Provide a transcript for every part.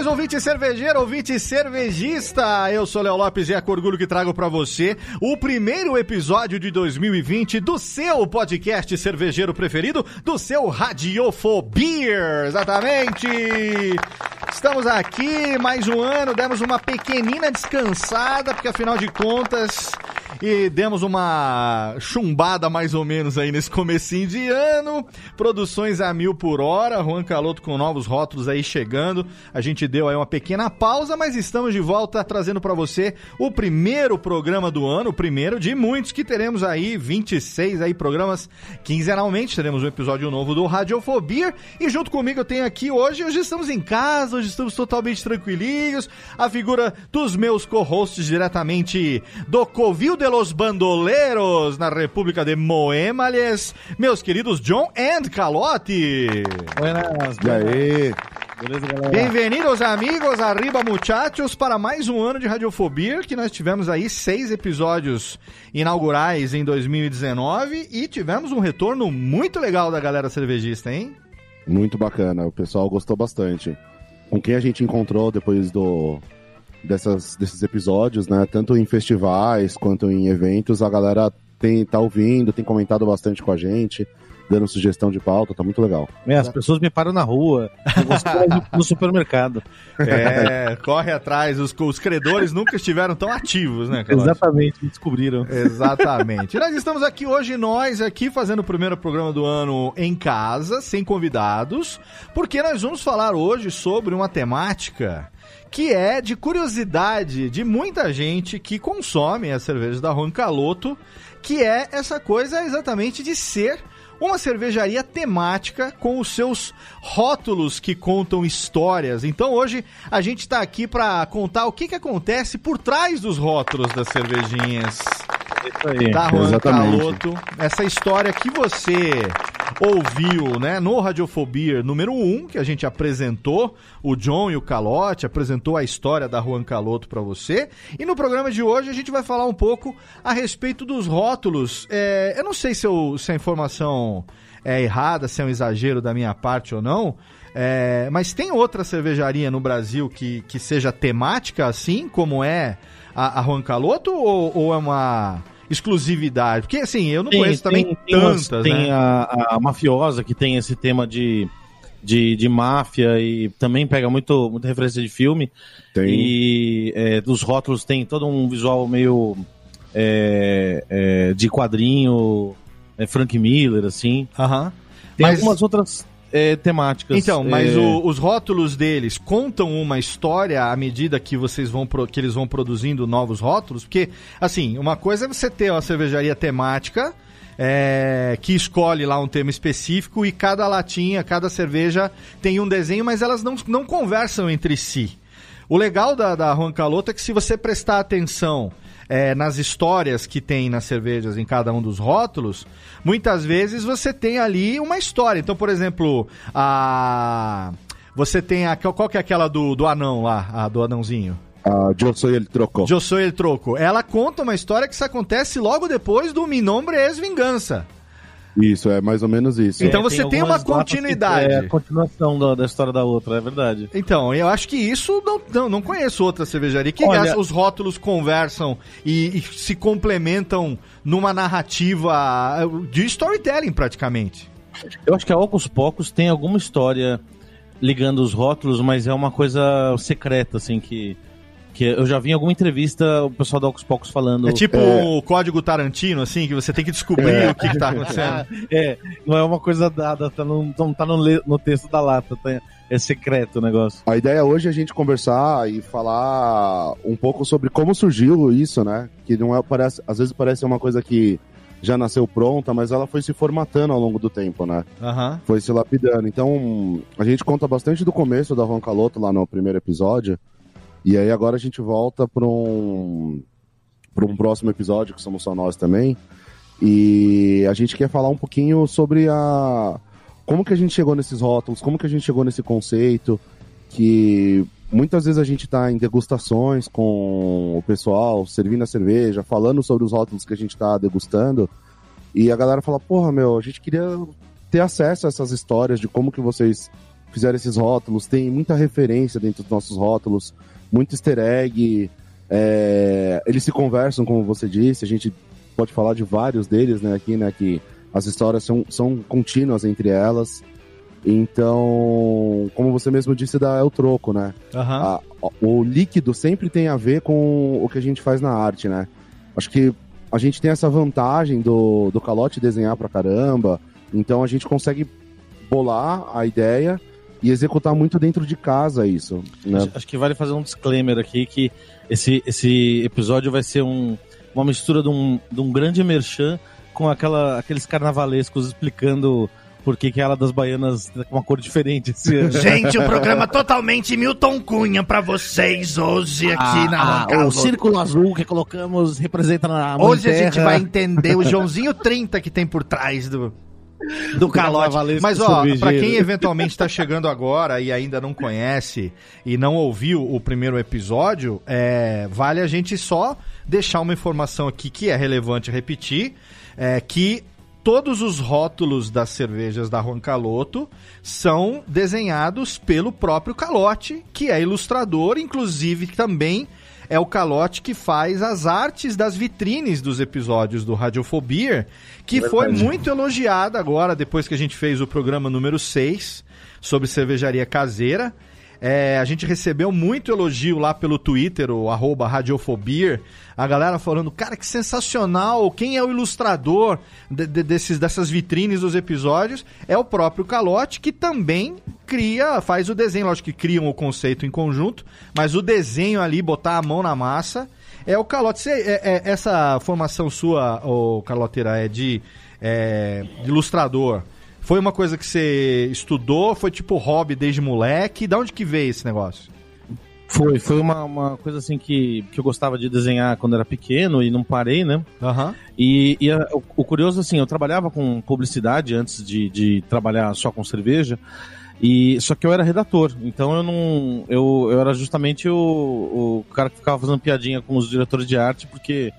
Saudações, ouvinte cervejeiro, ouvinte cervejista. Eu sou Léo Lopes e é com orgulho que trago para você o primeiro episódio de 2020 do seu podcast cervejeiro preferido, do seu Radiofobia. Exatamente. Estamos aqui mais um ano, demos uma pequenina descansada, porque afinal de contas e demos uma chumbada mais ou menos aí nesse comecinho de ano. Produções a mil por hora, Juan Caloto com novos rótulos aí chegando. A gente deu aí uma pequena pausa, mas estamos de volta trazendo para você o primeiro programa do ano, o primeiro de muitos que teremos aí 26 aí programas quinzenalmente. Teremos um episódio novo do Radiofobia e junto comigo eu tenho aqui hoje, hoje estamos em casa, hoje estamos totalmente tranquilinhos. A figura dos meus co-hosts diretamente do Covil de los Bandoleros na República de Moemales, meus queridos John and Calote. Buenas, E aí? beleza, galera? Bem-vindos, amigos, arriba, muchachos, para mais um ano de Radiofobia, que nós tivemos aí seis episódios inaugurais em 2019 e tivemos um retorno muito legal da galera cervejista, hein? Muito bacana, o pessoal gostou bastante. Com quem a gente encontrou depois do dessas, desses episódios, né? Tanto em festivais quanto em eventos, a galera tem, tá ouvindo, tem comentado bastante com a gente, dando sugestão de pauta, tá muito legal. É, as pessoas me param na rua, eu vou no- no supermercado. É, corre atrás, os, os credores nunca estiveram tão ativos, né, Calote? Exatamente, me descobriram. Exatamente. nós estamos aqui hoje, nós aqui fazendo o primeiro programa do ano em casa, sem convidados, porque nós vamos falar hoje sobre uma temática que é de curiosidade de muita gente que consome a cerveja da Juan Caloto, que é essa coisa exatamente de ser uma cervejaria temática com os seus rótulos que contam histórias. Então hoje a gente está aqui para contar o que, que acontece por trás dos rótulos das cervejinhas Isso aí. da Juan Exatamente. Caloto. Essa história que você ouviu, né, no Radiofobia número 1, que a gente apresentou, o John e o Calote apresentou a história da Juan Caloto para você. E no programa de hoje a gente vai falar um pouco a respeito dos rótulos. É, eu não sei se, eu- se a informação é errada, se é um exagero da minha parte ou não. é, mas tem outra cervejaria no Brasil que, que seja temática assim, como é a, a Juan Caloto, ou, ou é uma exclusividade? Porque assim, eu não conheço também umas- tantas, tem né? a, a mafiosa que tem esse tema de, de, de máfia e também pega muito, muita referência de filme. Tem. E é, dos rótulos tem todo um visual meio é, é, de quadrinho, é, Frank Miller, assim. Aham. Tem Mas- algumas outras é, temáticas. Então, mas é, o- os rótulos deles contam uma história à medida que vocês vão pro- que eles vão produzindo novos rótulos, porque assim, uma coisa é você ter uma cervejaria temática é, que escolhe lá um tema específico e cada latinha, cada cerveja tem um desenho, mas elas não, não conversam entre si. O legal da, da Juan Caloto é que se você prestar atenção é, nas histórias que tem nas cervejas em cada um dos rótulos, muitas vezes você tem ali uma história. Então, por exemplo, a. Você tem a. Qual que é aquela do, do anão lá, a do anãozinho? A Yo Soy El Troco. Eu sou el troco. Ela conta uma história que se acontece logo depois do Mi Nombre es Vingança. Isso, é mais ou menos isso. Então você tem uma latas que continuidade. É a continuação da, da história da outra, é verdade. Então, eu acho que isso não, não, não conheço outra cervejaria que Olha- os rótulos conversam e, e se complementam numa narrativa de storytelling, praticamente. Eu acho que a Ocus Pocos tem alguma história ligando os rótulos, mas é uma coisa secreta, assim, que, que eu já vi em alguma entrevista o pessoal da Ocus Pocos falando. É tipo É. o código Tarantino, assim, que você tem que descobrir o que, que tá acontecendo. É, não é uma coisa dada, tá no, não tá no, no texto da lata, tá- é secreto o negócio. A ideia hoje é a gente conversar e falar um pouco sobre como surgiu isso, né? Que não é, parece, às vezes parece uma coisa que já nasceu pronta, mas ela foi se formatando ao longo do tempo, né? Aham. Foi se lapidando. Então, a gente conta bastante do começo da Roncaloto lá no primeiro episódio. E aí agora a gente volta para um para um próximo episódio, que somos só nós também. E a gente quer falar um pouquinho sobre a como que a gente chegou nesses rótulos, como que a gente chegou nesse conceito, que muitas vezes a gente está em degustações com o pessoal, servindo a cerveja, falando sobre os rótulos que a gente está degustando, e a galera fala, porra, meu, a gente queria ter acesso a essas histórias de como que vocês fizeram esses rótulos, tem muita referência dentro dos nossos rótulos, muito easter egg, é, eles se conversam, como você disse, a gente pode falar de vários deles, né, aqui, né, que as histórias são, são contínuas entre elas. Então, como você mesmo disse, dá é o troco, né? Aham. A- o líquido sempre tem a ver com o que a gente faz na arte, né? Acho que a gente tem essa vantagem do, do calote desenhar pra caramba, então a gente consegue bolar a ideia e executar muito dentro de casa isso, né? Acho, acho que vale fazer um disclaimer aqui que esse, esse episódio vai ser um, uma mistura de um, de um grande merchan com aquela, aqueles carnavalescos explicando por que, que a ala das baianas tá com uma cor diferente esse ano. Gente, o programa totalmente Milton Cunha pra vocês hoje aqui na Ah, o círculo azul que colocamos representa na mãe Hoje a gente vai entender o Joãozinho 30 que tem por trás do, do calote. Mas, ó, pra quem eventualmente tá chegando agora e ainda não conhece e não ouviu o primeiro episódio, é, vale a gente só deixar uma informação aqui que é relevante repetir, é que todos os rótulos das cervejas da Juan Caloto são desenhados pelo próprio Calote, que é ilustrador, inclusive também é o Calote que faz as artes das vitrines dos episódios do Radiofobia, que foi muito elogiada agora, depois que a gente fez o programa número 6 sobre cervejaria caseira. É, a gente recebeu muito elogio lá pelo Twitter, o arroba Radiofobia. A galera falando, cara, que sensacional! Quem é o ilustrador de- de- desses, dessas vitrines dos episódios? É o próprio Calote, que também cria, faz o desenho. Lógico que criam o conceito em conjunto, mas o desenho ali, botar a mão na massa, é o Calote. Você- é- é- essa formação sua, ô Caloteira, é de, é, de ilustrador. Foi uma coisa que você estudou? Foi tipo hobby desde moleque? Da onde que veio esse negócio? Foi, foi uma, uma coisa assim que, que eu gostava de desenhar quando era pequeno e não parei, né? Aham. E, e a- o, o curioso, assim, eu trabalhava com publicidade antes de, de trabalhar só com cerveja, e só que eu era redator, então eu não. Eu, eu era justamente o, o cara que ficava fazendo piadinha com os diretores de arte, porque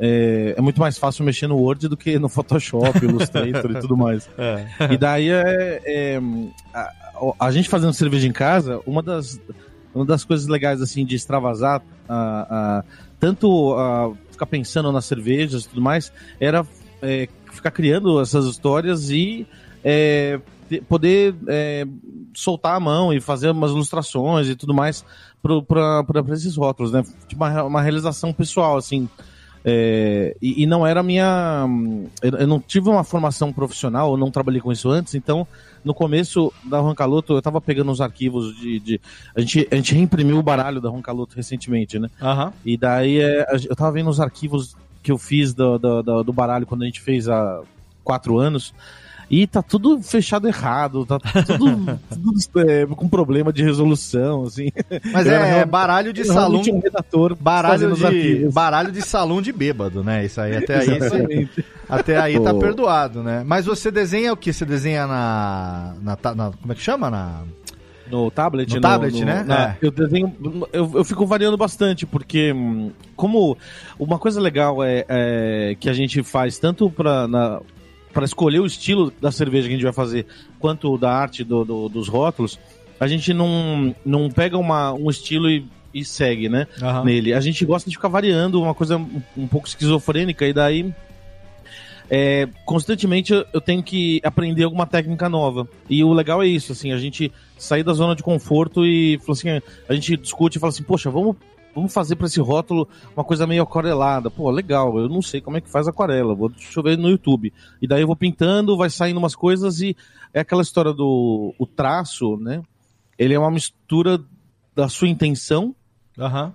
é, é muito mais fácil mexer no Word do que no Photoshop, Illustrator e tudo mais. E daí é, é, a, a gente fazendo cerveja em casa, uma das, uma das coisas legais assim de extravasar, a, a- tanto a, ficar pensando nas cervejas e tudo mais, era é, ficar criando essas histórias e é, poder é, soltar a mão e fazer umas ilustrações e tudo mais para esses rótulos, né? Tipo uma, uma realização pessoal, assim. É, e, e não era minha. Eu, eu não tive uma formação profissional, eu não trabalhei com isso antes, então no começo da Roncaloto eu tava pegando os arquivos de. de- a, gente, a gente reimprimiu o baralho da Roncaloto recentemente, né? Aham. E daí é, eu tava vendo os arquivos que eu fiz do, do, do- do baralho quando a gente fez há quatro anos. E tá tudo fechado errado, tá tudo, tudo, é, com problema de resolução, assim. Mas Eu é realmente- baralho de salão. um redator Baralho de, arquivos. baralho de salão de bêbado, né? Isso aí, até aí, Exatamente. até aí tá perdoado, né? Mas você desenha o que? Você desenha na, na, na- Como é que chama? Na... No tablet, No tablet, né? na- É. Eu desenho. Eu, eu fico variando bastante, porque hum, como uma coisa legal é, é que a gente faz tanto pra, na, para escolher o estilo da cerveja que a gente vai fazer, quanto da arte do, do, dos rótulos, a gente não, não pega uma, um estilo e, e segue, né? Aham. Nele. A gente gosta de ficar variando, uma coisa um, um pouco esquizofrênica, e daí. é, constantemente eu, tenho que aprender alguma técnica nova. E o legal é isso, assim, a gente sair da zona de conforto e falou assim, a gente discute e fala assim, poxa, vamos, vamos fazer para esse rótulo uma coisa meio aquarelada. Pô, legal, eu não sei como é que faz aquarela, vou, deixa eu ver no YouTube. E daí eu vou pintando, vai saindo umas coisas e é aquela história do o traço, né? Ele é uma mistura da sua intenção Aham.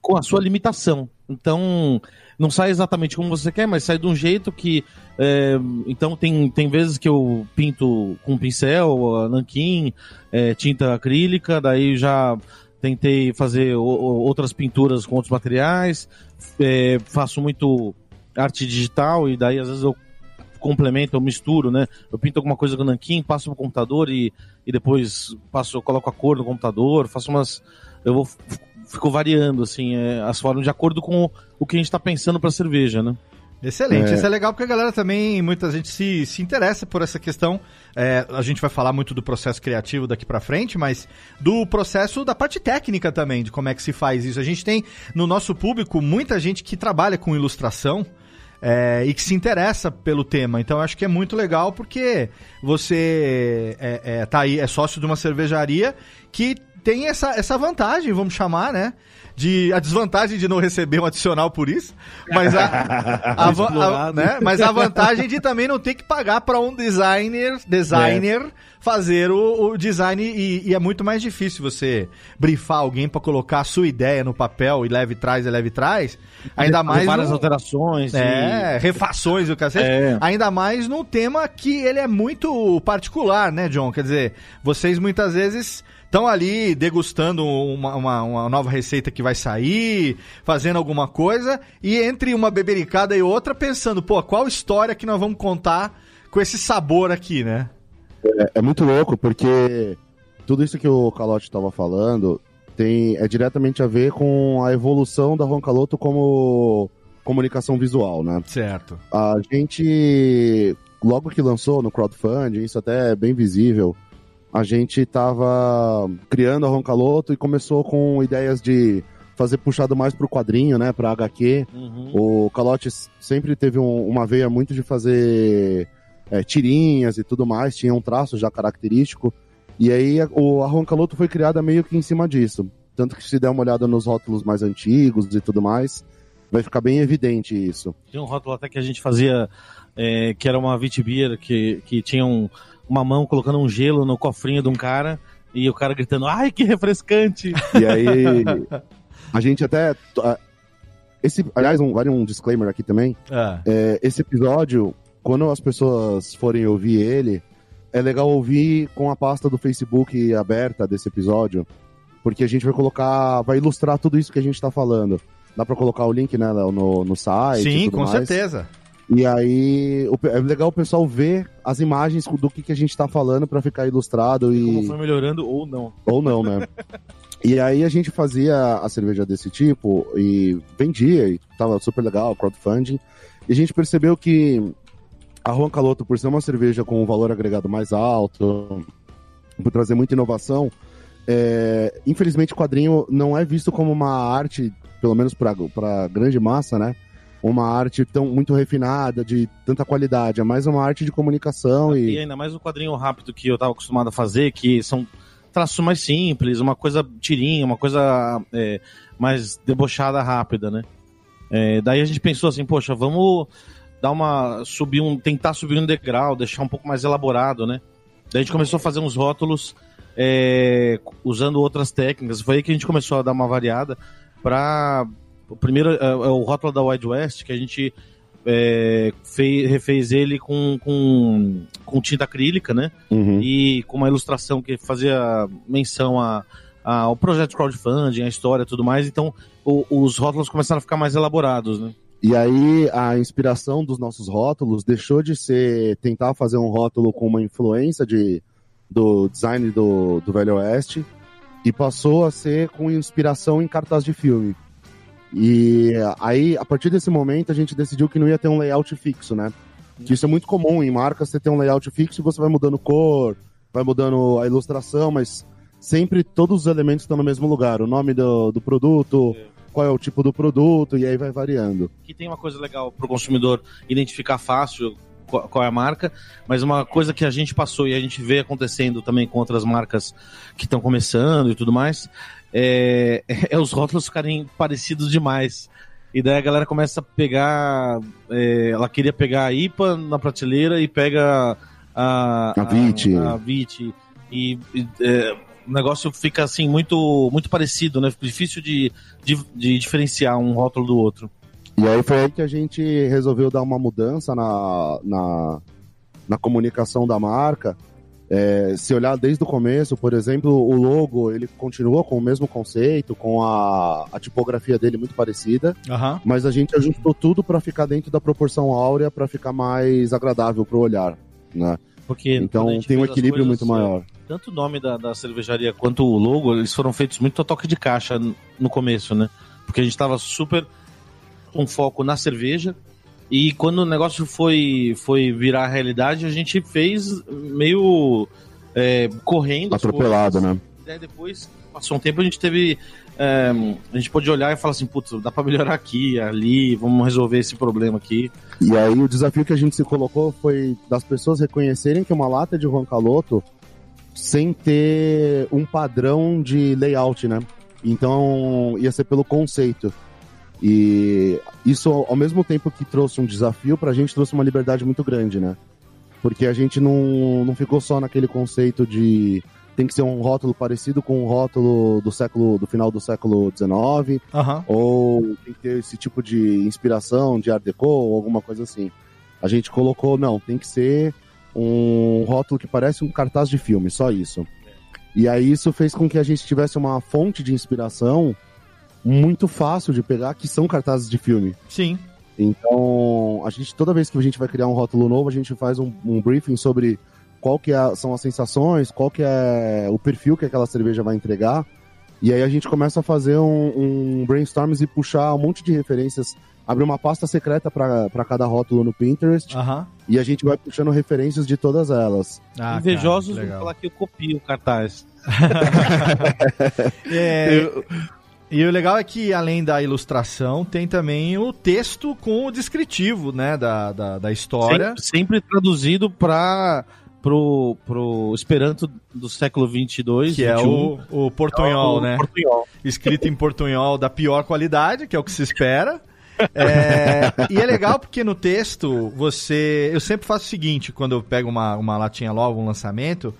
com a sua limitação. Então, não sai exatamente como você quer, mas sai de um jeito que. é, então, tem, tem vezes que eu pinto com pincel, nanquim, é, tinta acrílica, daí já tentei fazer outras pinturas com outros materiais, é, faço muito arte digital e daí às vezes eu complemento, eu misturo, né? Eu pinto alguma coisa com nanquim, passo pro computador e, e depois passo, eu coloco a cor no computador, faço umas. Eu vou fico variando assim é, as formas de acordo com o, que a gente tá pensando pra cerveja, né? Excelente, É. isso é legal porque a galera também, muita gente se, se interessa por essa questão. É, a gente vai falar muito do processo criativo daqui pra frente, mas do processo da parte técnica também, de como é que se faz isso. A gente tem no nosso público muita gente que trabalha com ilustração. é, e que se interessa pelo tema. Então eu acho que é muito legal porque você é, é, tá aí, é sócio de uma cervejaria que tem essa, essa vantagem, vamos chamar, né? De, a desvantagem de não receber um adicional por isso, mas a, a a- Explorado. né? mas a vantagem de também não ter que pagar para um designer designer fazer o, o design e, e é muito mais difícil você brifar alguém para colocar a sua ideia no papel e leve trás e leve trás, ainda mais várias alterações. é, refações do cacete. É. Ainda mais num tema que ele é muito particular, né, John? Quer dizer, vocês muitas vezes estão ali degustando uma, uma, uma nova receita que vai sair, fazendo alguma coisa, e entre uma bebericada e outra, pensando, pô, qual história que nós vamos contar com esse sabor aqui, né? É, é muito louco, porque tudo isso que o Calote estava falando tem, é diretamente a ver com a evolução da Roncaloto como comunicação visual, né? Certo. A gente, logo que lançou no crowdfunding, isso até é bem visível, a gente tava criando a Roncaloto e começou com ideias de fazer puxado mais pro quadrinho, né, pra HQ. Uhum. O Calote sempre teve um- uma veia muito de fazer é, tirinhas e tudo mais, tinha um traço já característico. E aí a, o, a Roncaloto foi criada meio que em cima disso. Tanto que se der uma olhada nos rótulos mais antigos e tudo mais, vai ficar bem evidente isso. Tinha um rótulo até que a gente fazia, é, que era uma Vitibir, que, que tinha um- uma mão colocando um gelo no cofrinho de um cara, e o cara gritando, ai, que refrescante! E aí a gente até. Esse, aliás, um, vale um disclaimer aqui também. Ah, É, esse episódio, quando as pessoas forem ouvir ele, é legal ouvir com a pasta do Facebook aberta desse episódio, porque a gente vai colocar, vai ilustrar tudo isso que a gente tá falando. Dá pra colocar o link né, no, no site. sim, com mais. certeza. E aí o é legal o pessoal ver as imagens do que, que a gente tá falando pra ficar ilustrado e Como foi melhorando ou não. ou não, né? E aí a gente fazia a cerveja desse tipo e vendia, e tava super legal, crowdfunding. E a gente percebeu que a Juan Caloto, por ser uma cerveja com um valor agregado mais alto, por trazer muita inovação, é, infelizmente o quadrinho não é visto como uma arte, pelo menos para grande massa, né? Uma arte tão muito refinada, de tanta qualidade. É mais uma arte de comunicação E e. ainda mais o quadrinho rápido que eu tava acostumado a fazer, que são traços mais simples, uma coisa tirinha, uma coisa é, mais debochada, rápida, né? É, daí a gente pensou assim, poxa, vamos dar uma. subir um. tentar subir um degrau, deixar um pouco mais elaborado, né? Daí a gente começou a fazer uns rótulos é, usando outras técnicas. Foi aí que a gente começou a dar uma variada para o primeiro é, é o rótulo da Wide West que a gente é, fez, refez ele com, com, com tinta acrílica, né? Uhum. E com uma ilustração que fazia menção a, a- ao projeto de crowdfunding, a história e tudo mais. Então o- os rótulos começaram a ficar mais elaborados, né? E aí a inspiração dos nossos rótulos deixou de ser tentar fazer um rótulo com uma influência de, do design do, do Velho Oeste e passou a ser com inspiração em cartaz de filme. E aí, a partir desse momento, a gente decidiu que não ia ter um layout fixo, né? Que isso é muito comum em marcas, você tem um layout fixo e você vai mudando cor, vai mudando a ilustração, mas sempre todos os elementos estão no mesmo lugar. O nome do, do produto, qual é o tipo do produto, e aí vai variando. que tem uma coisa legal para o consumidor identificar fácil qual, qual é a marca, mas uma coisa que a gente passou e a gente vê acontecendo também com outras marcas que estão começando e tudo mais, é, é os rótulos ficarem parecidos demais. E daí a galera começa a pegar. é, ela queria pegar a IPA na prateleira e pega a. A VIT. A, a VIT. E, e, é, o negócio fica assim muito, muito parecido, né? Difícil de, de, de diferenciar um rótulo do outro. E aí foi aí que a gente resolveu dar uma mudança na, na, na comunicação da marca. É, se olhar desde o começo, por exemplo, o logo ele continua com o mesmo conceito, com a, a tipografia dele muito parecida, Aham. mas a gente ajustou tudo para ficar dentro da proporção áurea, para ficar mais agradável para o olhar, né? Porque Então tem um equilíbrio coisas, muito maior. Tanto o nome da, da cervejaria quanto o logo, eles foram feitos muito a toque de caixa no começo, né? Porque a gente tava super com foco na cerveja. E quando o negócio foi, foi virar realidade, a gente fez meio é, correndo. Atropelado, né? E daí depois, passou um tempo, a gente teve. é, a gente pôde olhar e falar assim, putz, dá pra melhorar aqui, ali, vamos resolver esse problema aqui. E aí o desafio que a gente se colocou foi das pessoas reconhecerem que uma lata de Juan Caloto sem ter um padrão de layout, né? Então ia ser pelo conceito. E isso, ao mesmo tempo que trouxe um desafio, pra gente trouxe uma liberdade muito grande, né? Porque a gente não, não ficou só naquele conceito de tem que ser um rótulo parecido com um rótulo do século do final do século XIX, Aham. ou tem que ter esse tipo de inspiração de Art Deco ou alguma coisa assim. A gente colocou, não, tem que ser um rótulo que parece um cartaz de filme, só isso. E aí isso fez com que a gente tivesse uma fonte de inspiração muito fácil de pegar, que são cartazes de filme. Sim. Então, a gente toda vez que a gente vai criar um rótulo novo, a gente faz um, um briefing sobre qual que é- são as sensações, qual que é o perfil que aquela cerveja vai entregar. E aí a gente começa a fazer um, um brainstorm e puxar um monte de referências, abrir uma pasta secreta para cada rótulo no Pinterest Aham. e a gente vai puxando referências de todas elas. Ah, Invejosos cara, vão falar que eu copio o cartaz. É, E o legal é que, além da ilustração, tem também o texto com o descritivo, né, da, da, da história. Sempre, sempre traduzido para pro, pro Esperanto do século 22, Que é 21. o, o portunhol, o né? Portunhol. Escrito em portunhol da pior qualidade, que é o que se espera. É, e é legal porque no texto você. Eu sempre faço o seguinte: quando eu pego uma, uma latinha nova, um lançamento,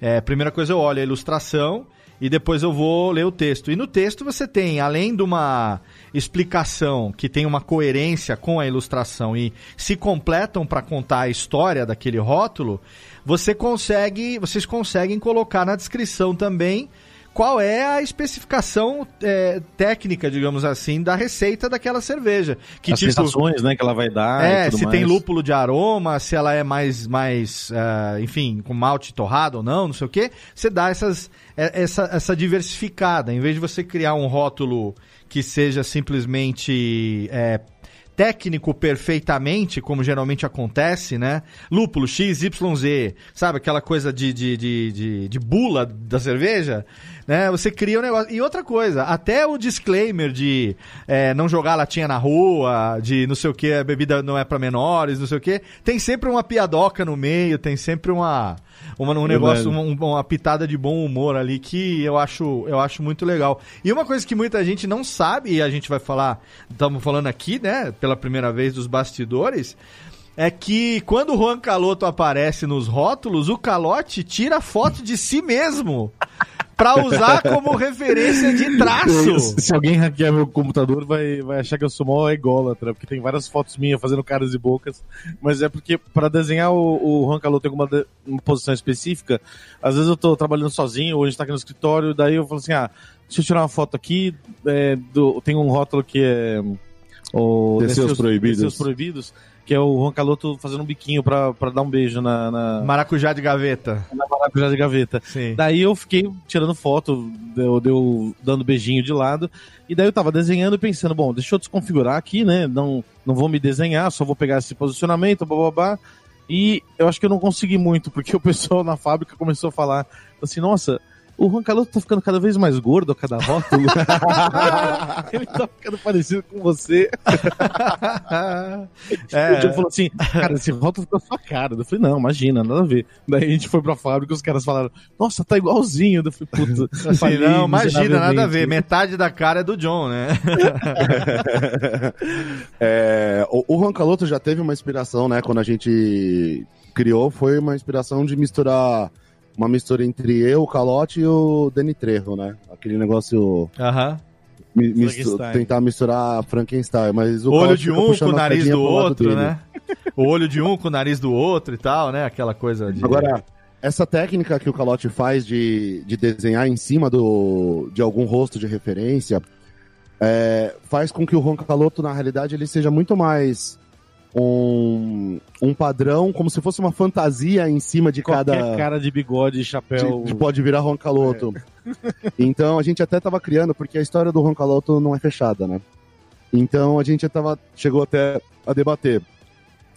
é, primeira coisa eu olho a ilustração e depois eu vou ler o texto. E no texto você tem, além de uma explicação que tem uma coerência com a ilustração e se completam para contar a história daquele rótulo, você consegue, vocês conseguem colocar na descrição também qual é a especificação é, técnica, digamos assim, da receita daquela cerveja. Que As tipo, sensações, né, que ela vai dar. é, se mais. tem lúpulo de aroma, se ela é mais, mais eh, enfim, com malte torrado ou não, não sei o que, você dá essas, eh, essa, essa diversificada. Em vez de você criar um rótulo que seja simplesmente eh, técnico perfeitamente, como geralmente acontece, né? Lúpulo XYZ, sabe? Aquela coisa de, de, de, de, de bula da cerveja, né? Você cria um negócio. E outra coisa, até o disclaimer de é, não jogar latinha na rua, de não sei o que, a bebida não é para menores, não sei o que, tem sempre uma piadoca no meio, tem sempre uma, uma um negócio, Verdade. um- uma pitada de bom humor ali que eu acho, eu acho muito legal. E uma coisa que muita gente não sabe, e a gente vai falar, estamos falando aqui, né, pela primeira vez dos bastidores, é que quando o Juan Caloto aparece nos rótulos, o Calote tira foto de si mesmo pra usar como referência de traço. Se, se alguém hackear meu computador, vai, vai achar que eu sou mó ególatra, porque tem várias fotos minhas fazendo caras e bocas. Mas é porque, para desenhar o, o Juan Caloto em alguma de- uma posição específica, às vezes eu tô trabalhando sozinho, ou a gente tá aqui no escritório, daí eu falo assim: ah, deixa eu tirar uma foto aqui. é, do, tem um rótulo que é O Descer os Proibidos. Descer os Proibidos, que é o Juan Caloto fazendo um biquinho pra, pra dar um beijo na, na, Maracujá de gaveta. na maracujá de gaveta. Sim. Daí eu fiquei tirando foto, deu, deu dando beijinho de lado. E daí eu tava desenhando e pensando, bom, deixa eu desconfigurar aqui, né? Não, não vou me desenhar, só vou pegar esse posicionamento, babá. E eu acho que eu não consegui muito, porque o pessoal na fábrica começou a falar assim, nossa, o Juan Caloto tá ficando cada vez mais gordo a cada rótulo. Ele tá ficando parecido com você. O é, Diogo falou assim, cara, esse rótulo ficou a sua cara. Eu falei, não, imagina, nada a ver. Daí a gente foi pra fábrica e os caras falaram, nossa, tá igualzinho. Eu falei, puta. assim, falei não, imagina, nada a ver. Metade da cara é do John, né? É, o, o Juan Caloto já teve uma inspiração, né? Quando a gente criou, foi uma inspiração de misturar uma mistura entre eu, o Calote e o Danny Trejo, né? Aquele negócio. Aham. mi- mistu- tentar misturar Frankenstein. Mas o Olho de um com o nariz do outro, né? O olho de um com o nariz do outro e tal, né? Aquela coisa de. Agora, essa técnica que o Calote faz de, de desenhar em cima do, de algum rosto de referência é, faz com que o Ron Caloto, na realidade, ele seja muito mais um, um padrão, como se fosse uma fantasia em cima de Qualquer cada. cara de bigode e chapéu. de- de pode virar Ron Caloto. Então a gente até tava criando, porque a história do Ron Caloto não é fechada, né? Então a gente tava, chegou até a debater.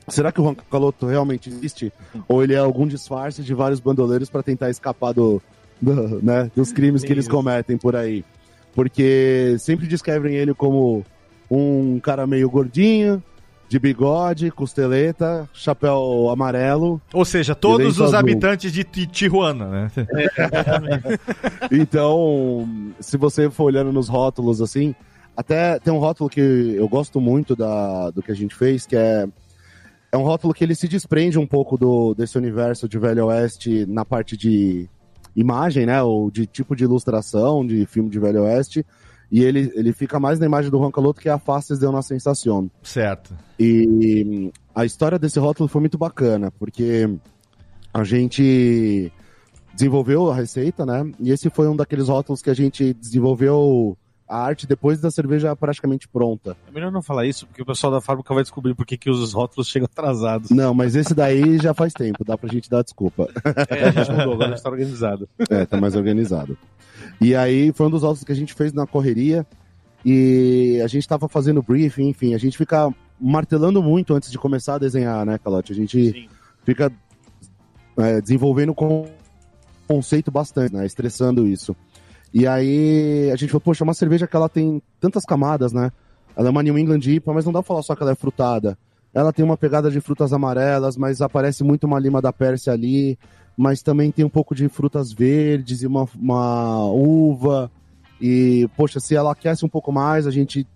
Será que o Ron Caloto realmente existe? Ou ele é algum disfarce de vários bandoleiros para tentar escapar do, do- né, dos crimes que eles cometem por aí? Porque sempre descrevem ele como um cara meio gordinho, de bigode, costeleta, chapéu amarelo. Ou seja, todos os azul. habitantes de Ti- Tijuana, né? Então, se você for olhando nos rótulos assim, até tem um rótulo que eu gosto muito da, do que a gente fez, que é é um rótulo que ele se desprende um pouco do desse universo de Velho Oeste na parte de imagem, né, ou de tipo de ilustração de filme de Velho Oeste, e ele, ele fica mais na imagem do Juan Caloto que é a Faces de uma Sensação. Certo. E hum, a história desse rótulo foi muito bacana, porque a gente desenvolveu a receita, né? E esse foi um daqueles rótulos que a gente desenvolveu a arte depois da cerveja praticamente pronta. É melhor não falar isso, porque o pessoal da fábrica vai descobrir por que que os rótulos chegam atrasados. Não, mas esse daí já faz tempo, dá pra gente dar desculpa. É, a gente mudou, agora está organizado. É, tá mais organizado. E aí foi um dos rótulos que a gente fez na correria e a gente tava fazendo briefing, enfim, a gente fica martelando muito antes de começar a desenhar, né, Calote? A gente Sim. fica é, desenvolvendo com conceito bastante, né? Estressando isso. E aí a gente falou, poxa, uma cerveja que ela tem tantas camadas, né? Ela é uma New England IPA, mas não dá pra falar só que ela é frutada. Ela tem uma pegada de frutas amarelas, mas aparece muito uma lima da Pérsia ali, mas também tem um pouco de frutas verdes e uma, uma uva. E, poxa, se ela aquece um pouco mais, a gente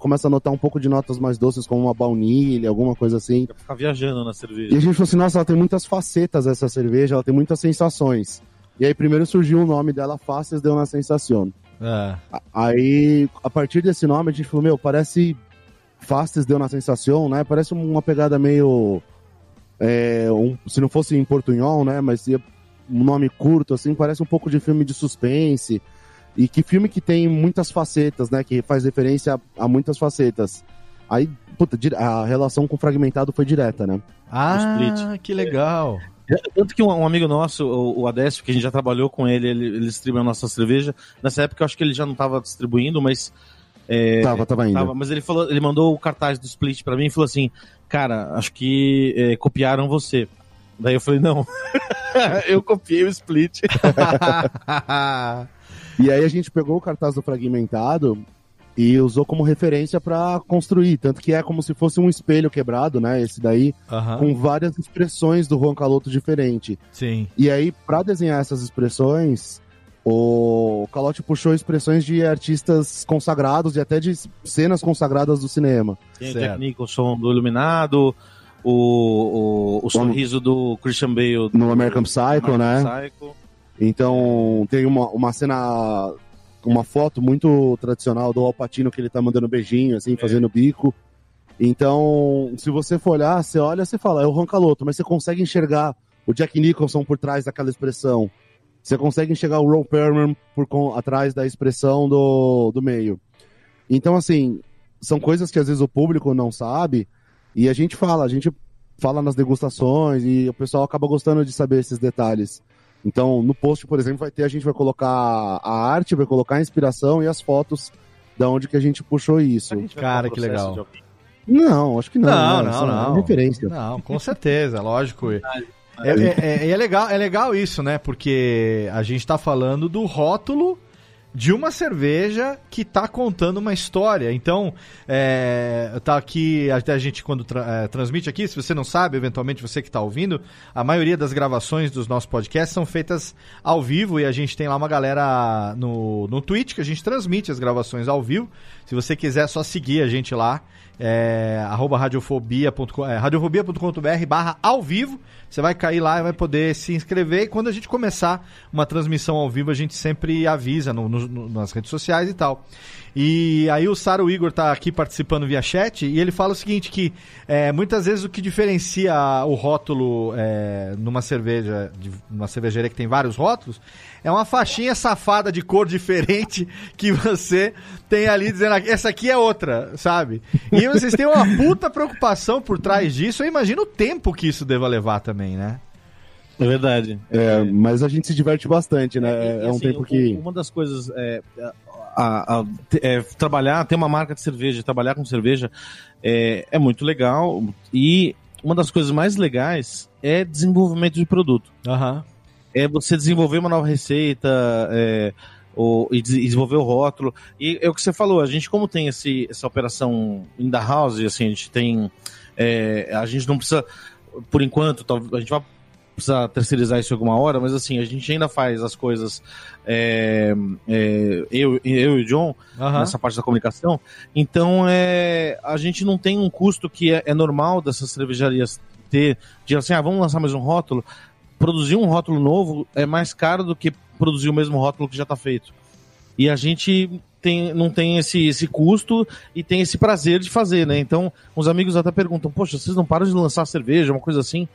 começa a notar um pouco de notas mais doces, como uma baunilha, alguma coisa assim. Pra ficar viajando na E cerveja. a gente falou assim, nossa, ela tem muitas facetas essa cerveja, ela tem muitas sensações. E aí primeiro surgiu o nome dela, Faces deu na sensação. É. Aí, a partir desse nome, a gente falou, meu, parece Faces deu na sensação, né? Parece uma pegada meio... é, um- se não fosse em portunhol, né? Mas ia- um nome curto, assim, parece um pouco de filme de suspense. E que filme que tem muitas facetas, né? Que faz referência a, a muitas facetas. Aí, puta, a relação com o fragmentado foi direta, né? Ah, split. que legal. Tanto que um, amigo nosso, o, Adécio, que a gente já trabalhou com ele, ele, ele distribuiu a nossa cerveja. Nessa época eu acho que ele já não estava distribuindo, mas. é, Tava, tava ainda. tava, mas ele falou, ele mandou o cartaz do split pra mim e falou assim: Cara, acho que é, copiaram você. Daí eu falei, não. eu copiei o split. E aí a gente pegou o cartaz do fragmentado e usou como referência pra construir, tanto que é como se fosse um espelho quebrado, né? Esse daí, com várias expressões do Juan Caloto diferente. Sim. E aí, pra desenhar essas expressões, o Calote puxou expressões de artistas consagrados e até de cenas consagradas do cinema. Tem o Certo. Jack Nicholson do Iluminado, o, o, o sorriso do Christian Bale do No American Psycho, né? Psycho. Então, tem uma, uma cena, uma foto muito tradicional do Alpatino que ele tá mandando beijinho, assim, fazendo bico. Então, se você for olhar, você olha, você fala, é o Ron Caloto, mas você consegue enxergar o Jack Nicholson por trás daquela expressão. Você consegue enxergar o Ron Perlman por con- atrás da expressão do, do meio. Então, assim, são coisas que às vezes o público não sabe e a gente fala, a gente fala nas degustações e o pessoal acaba gostando de saber esses detalhes. Então, no post, por exemplo, vai ter, a gente vai colocar a arte, vai colocar a inspiração e as fotos da onde que a gente puxou isso. Cara, que legal. Não, acho que não. Não, né? não, Só não. Referência. Não, com certeza, lógico. É, é- é- é legal, é legal isso, né? Porque a gente tá falando do rótulo de uma cerveja que tá contando uma história. Então, é, tá aqui, até a gente quando tra- é, transmite aqui, se você não sabe, eventualmente você que tá ouvindo, a maioria das gravações dos nossos podcasts são feitas ao vivo e a gente tem lá uma galera no, no Twitch que a gente transmite as gravações ao vivo. Se você quiser, é só seguir a gente lá, é, arroba radiofobia.com, é, radiofobia.com.br barra ao vivo. Você vai cair lá e vai poder se inscrever. E quando a gente começar uma transmissão ao vivo, a gente sempre avisa no- no- nas redes sociais e tal. E aí o Saro Igor tá aqui participando via chat e ele fala o seguinte, que é, muitas vezes o que diferencia o rótulo é, numa cerveja, de, numa cervejaria que tem vários rótulos, é uma faixinha safada de cor diferente que você tem ali dizendo, essa aqui é outra, sabe? E vocês têm uma puta preocupação por trás disso, eu imagino o tempo que isso deva levar também, né? É verdade. É, mas a gente se diverte bastante, né? E, É, um assim, tempo que. Uma das coisas é, a- a- é, trabalhar, ter uma marca de cerveja, trabalhar com cerveja é, é muito legal. E uma das coisas mais legais é desenvolvimento de produto. Aham. É você desenvolver uma nova receita, é, ou, e des- desenvolver o rótulo. E é o que você falou, a gente, como tem esse, essa operação in the house, assim, a gente tem. é, a gente não precisa, por enquanto, a gente vai precisar terceirizar isso alguma hora, mas assim, a gente ainda faz as coisas. é, é, eu, eu e o John, Aham. nessa parte da comunicação. Então, é, a gente não tem um custo que é, é normal dessas cervejarias ter, de assim, ah, vamos lançar mais um rótulo. Produzir um rótulo novo é mais caro do que produzir o mesmo rótulo que já está feito. E a gente tem, não tem esse, esse custo e tem esse prazer de fazer, né? Então, os amigos até perguntam, poxa, vocês não param de lançar cerveja, uma coisa assim?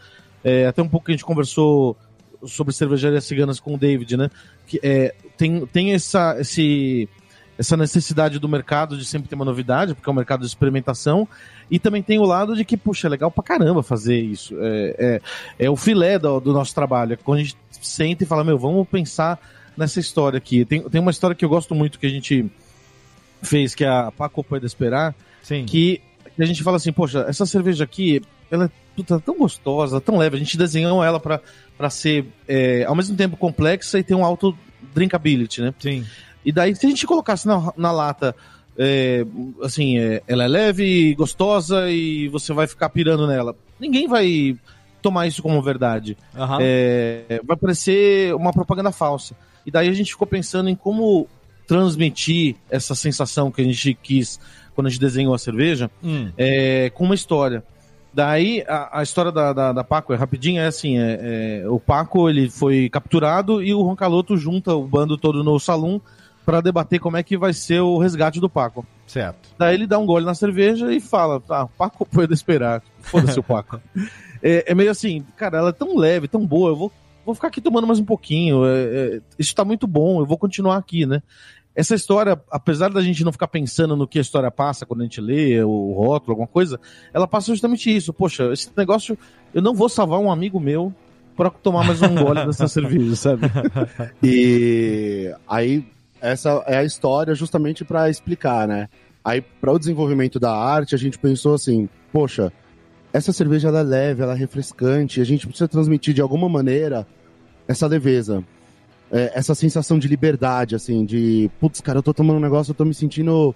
É, até um pouco que a gente conversou sobre cervejarias ciganas com o David, né? Que, é, tem tem essa, esse, essa necessidade do mercado de sempre ter uma novidade, porque é um mercado de experimentação, e também tem o lado de que, puxa, é legal pra caramba fazer isso. É, é, é o filé do, do nosso trabalho. É quando a gente senta e fala, meu, vamos pensar nessa história aqui. Tem, tem uma história que eu gosto muito que a gente fez, que é a Paco Pode Esperar, Sim. que a gente fala assim, poxa, essa cerveja aqui, ela é puta, tão gostosa, tão leve, a gente desenhou ela pra, pra ser é, ao mesmo tempo complexa e ter um alto drinkability, né? Sim. E daí, se a gente colocasse na, na lata, é, assim, é, ela é leve, gostosa e você vai ficar pirando nela, ninguém vai tomar isso como verdade. É, vai parecer uma propaganda falsa. E daí a gente ficou pensando em como transmitir essa sensação que a gente quis quando a gente desenhou a cerveja Hum. é, com uma história. Daí a, a história da, da, da Paco é rapidinha, é assim, é, é, o Paco ele foi capturado e o Roncaloto junta o bando todo no salão para debater como é que vai ser o resgate do Paco. Certo. Daí ele dá um gole na cerveja e fala, tá, Paco pode esperar, foda-se o Paco. É, é meio assim, cara, ela é tão leve, tão boa, eu vou, vou ficar aqui tomando mais um pouquinho, é, é, isso tá muito bom, eu vou continuar aqui, né? Essa história, apesar da gente não ficar pensando no que a história passa quando a gente lê o rótulo, alguma coisa, ela passa justamente isso. Poxa, esse negócio, eu não vou salvar um amigo meu para tomar mais um gole dessa cerveja, sabe? E aí, essa é a história justamente para explicar, né? Aí, para o desenvolvimento da arte, a gente pensou assim: poxa, essa cerveja ela é leve, ela é refrescante, a gente precisa transmitir de alguma maneira essa leveza, é, essa sensação de liberdade, assim, de putz, cara, eu tô tomando um negócio, eu tô me sentindo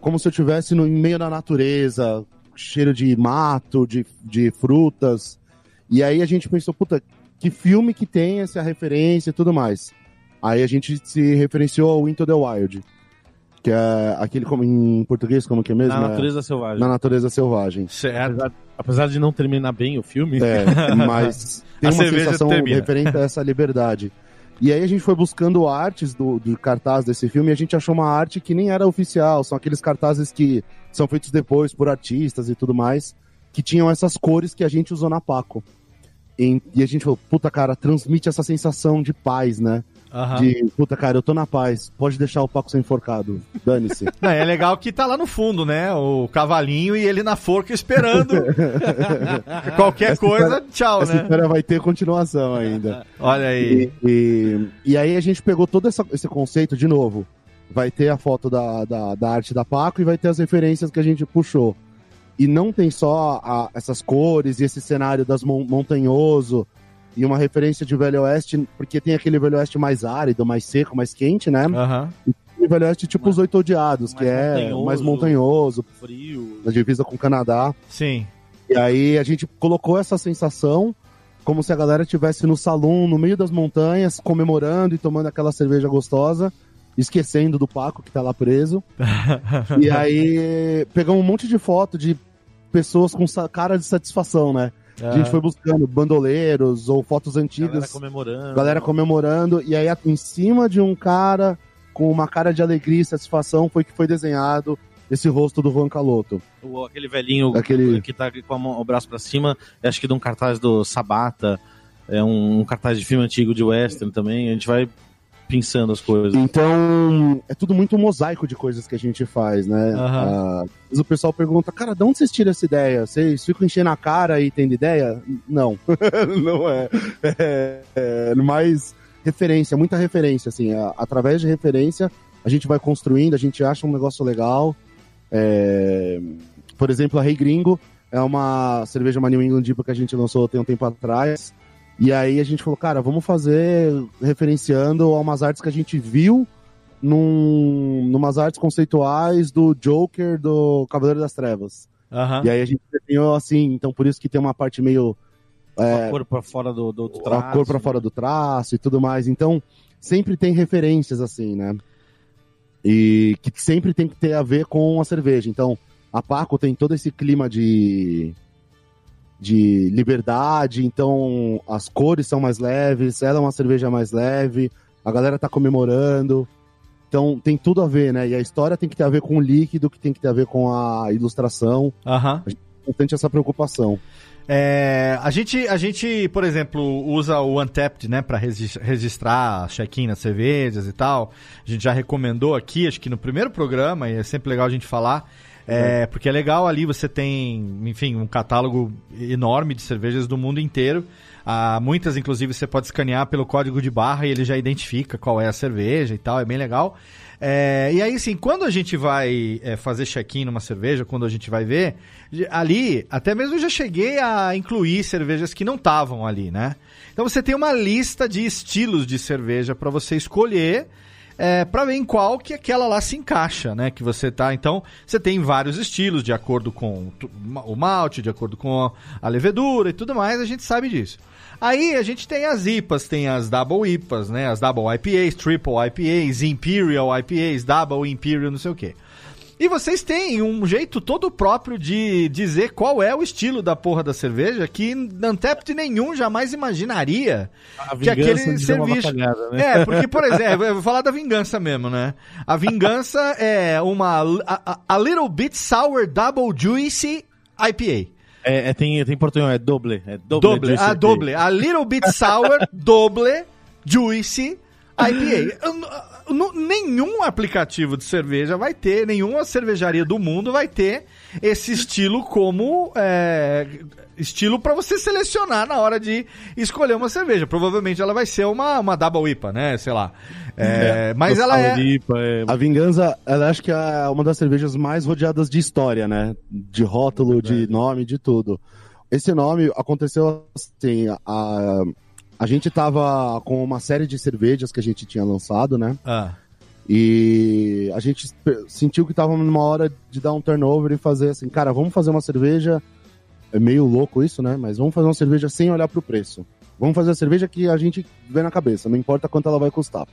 como se eu estivesse no em meio da natureza, cheiro de mato, de, de frutas. E aí a gente pensou, puta, que filme que tem essa referência e tudo mais. Aí a gente se referenciou ao Into the Wild, que é aquele como em português, como que é mesmo? Na É, natureza selvagem. Na natureza selvagem. Certo. Apesar, de não terminar bem o filme, É, mas tem A uma sensação termina. referente a essa liberdade. E aí a gente foi buscando artes do, do cartaz desse filme e a gente achou uma arte que nem era oficial, são aqueles cartazes que são feitos depois por artistas e tudo mais, que tinham essas cores que a gente usou na Paco. E, e a gente falou, puta cara, transmite essa sensação de paz, né? Aham. De, puta, cara, eu tô na paz, pode deixar o Paco ser enforcado, dane-se. Não, é legal que tá lá no fundo, né? O cavalinho e ele na forca esperando. Qualquer Essa coisa, história- tchau, Essa né? história vai ter continuação ainda. Olha aí. E, e, e aí a gente pegou todo essa- esse conceito de novo. Vai ter a foto da, da, da arte da Paco e vai ter as referências que a gente puxou. E não tem só a- essas cores e esse cenário das mon montanhoso e uma referência de Velho Oeste, porque tem aquele Velho Oeste mais árido, mais seco, mais quente, né? Aham. E o Velho Oeste tipo Mais- os Oito Odiados, que é montanhoso. mais montanhoso, Frio. na divisa com o Canadá. Sim. E aí a gente colocou essa sensação como se a galera estivesse no salão, no meio das montanhas, comemorando e tomando aquela cerveja gostosa, esquecendo do Paco que tá lá preso. e aí pegamos um monte de foto de pessoas com cara de satisfação, né? A gente foi buscando bandoleiros ou fotos Galera antigas, comemorando. galera comemorando, e aí em cima de um cara com uma cara de alegria e satisfação foi que foi desenhado esse rosto do Juan Caloto. O- aquele velhinho Aquele- que tá com a mão- o braço pra cima, é, acho que de um cartaz do Sabata, é um, um cartaz de filme antigo de western também, a gente vai pensando as coisas. Então, é tudo muito mosaico de coisas que a gente faz, né? Ah, às vezes o pessoal pergunta, cara, de onde vocês tiram essa ideia? Vocês ficam enchendo a cara e tendo ideia? Não. Não é. é. é mais referência, muita referência, assim. a- através de referência, a gente vai construindo, a gente acha um negócio legal. É, por exemplo, a Rei Gringo é uma cerveja uma New England IPA que a gente lançou tem um tempo atrás. E aí a gente falou, cara, vamos fazer referenciando a umas artes que a gente viu num, numas artes conceituais do Joker do Cavaleiro das Trevas. Aham. E aí a gente desenhou assim, então por isso que tem uma parte meio a cor pra fora do, do, do a traço. cor pra fora do traço e tudo mais. Então, sempre tem referências assim, né? E que sempre tem que ter a ver com a cerveja. Então, a Paco tem todo esse clima de de liberdade, então as cores são mais leves, ela é uma cerveja mais leve, a galera tá comemorando. Então, tem tudo a ver, né? E a história tem que ter a ver com o líquido, que tem que ter a ver com a ilustração. Aham. Bastante essa preocupação. É, a, gente, a gente, por exemplo, usa o Untapped, né, para registrar check-in nas cervejas e tal. A gente já recomendou aqui, acho que no primeiro programa, e é sempre legal a gente falar, é, porque é legal ali você tem, enfim, um catálogo enorme de cervejas do mundo inteiro. Ah, muitas, inclusive, você pode escanear pelo código de barra e ele já identifica qual é a cerveja e tal, é bem legal. É, e aí, assim, quando a gente vai é, fazer check-in numa cerveja, quando a gente vai ver, ali, até mesmo eu já cheguei a incluir cervejas que não estavam ali, né? Então você tem uma lista de estilos de cerveja para você escolher. É, para ver em qual que aquela lá se encaixa, né? Que você tá. Então, você tem vários estilos de acordo com o malte, de acordo com a levedura e tudo mais, a gente sabe disso. Aí a gente tem as IPAs, tem as Double IPAs, né? As Double IPAs, Triple IPAs, Imperial IPAs, Double Imperial, não sei o quê. E vocês têm um jeito todo próprio de dizer qual é o estilo da porra da cerveja que Untapped nenhum jamais imaginaria A que aquele serviço. bacalhada, né? É, porque, por exemplo, eu vou falar da vingança mesmo, né? A vingança é uma a, a- Little Bit Sour Double Juicy IPA. É, é, tem, tem portunhol, é doble. É doble. Doble, juice a doble. A Little Bit Sour Doble Juicy IPA. Nenhum aplicativo de cerveja vai ter, nenhuma cervejaria do mundo vai ter esse estilo como é, estilo para você selecionar na hora de escolher uma cerveja. Provavelmente ela vai ser uma, uma Double IPA, né? Sei lá. É, mas Do ela é. Sauripa, é... A Vingança, ela acho que é uma das cervejas mais rodeadas de história, né? De rótulo, de nome, de tudo. Esse nome aconteceu assim, a, a gente tava com uma série de cervejas que a gente tinha lançado, né? Ah, E a gente sentiu que tava numa hora de dar um turnover e fazer assim, cara, vamos fazer uma cerveja. É meio louco isso, né? Mas vamos fazer uma cerveja sem olhar pro preço. Vamos fazer a cerveja que a gente vê na cabeça, não importa quanto ela vai custar.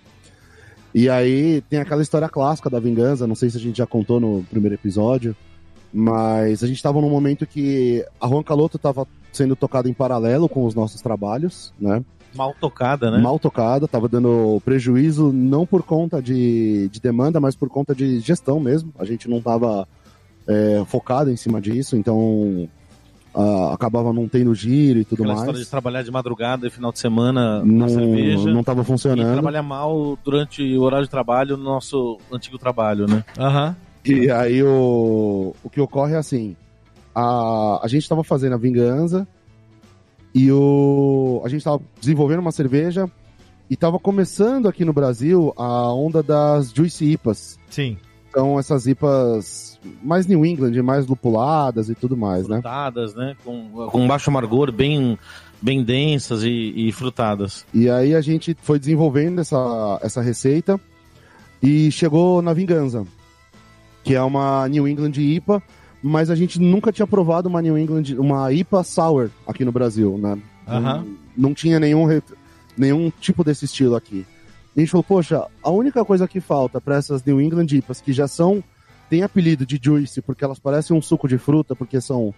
E aí tem aquela história clássica da vingança, não sei se a gente já contou no primeiro episódio, mas a gente tava num momento que a Juan Caloto tava sendo tocada em paralelo com os nossos trabalhos, né? Mal tocada, né? mal tocada, tava dando prejuízo não por conta de, de demanda, mas por conta de gestão mesmo. A gente não tava é, focado em cima disso, então ah, acabava não tendo giro e tudo Aquela mais. história de trabalhar de madrugada e final de semana Não, na cerveja. não tava E funcionando. trabalhar mal durante o horário de trabalho no nosso antigo trabalho, né? Aham. E aí o, o que ocorre é assim: a, a gente estava fazendo a vingança e o, a gente estava desenvolvendo uma cerveja e estava começando aqui no Brasil a onda das Juicy IPAs. Sim. Então essas IPAs mais New England, mais lupuladas e tudo mais, né? Frutadas, né? Com, com baixo amargor, bem, bem densas e, e frutadas. E aí a gente foi desenvolvendo essa, essa receita e chegou na Vingança, que é uma New England IPA, mas a gente nunca tinha provado uma New England, uma IPA Sour aqui no Brasil, né? Aham. Não, não tinha nenhum, nenhum tipo desse estilo aqui. E a gente falou, poxa, a única coisa que falta para essas New England IPAs, que já são, tem apelido de juice, porque elas parecem um suco de fruta, porque são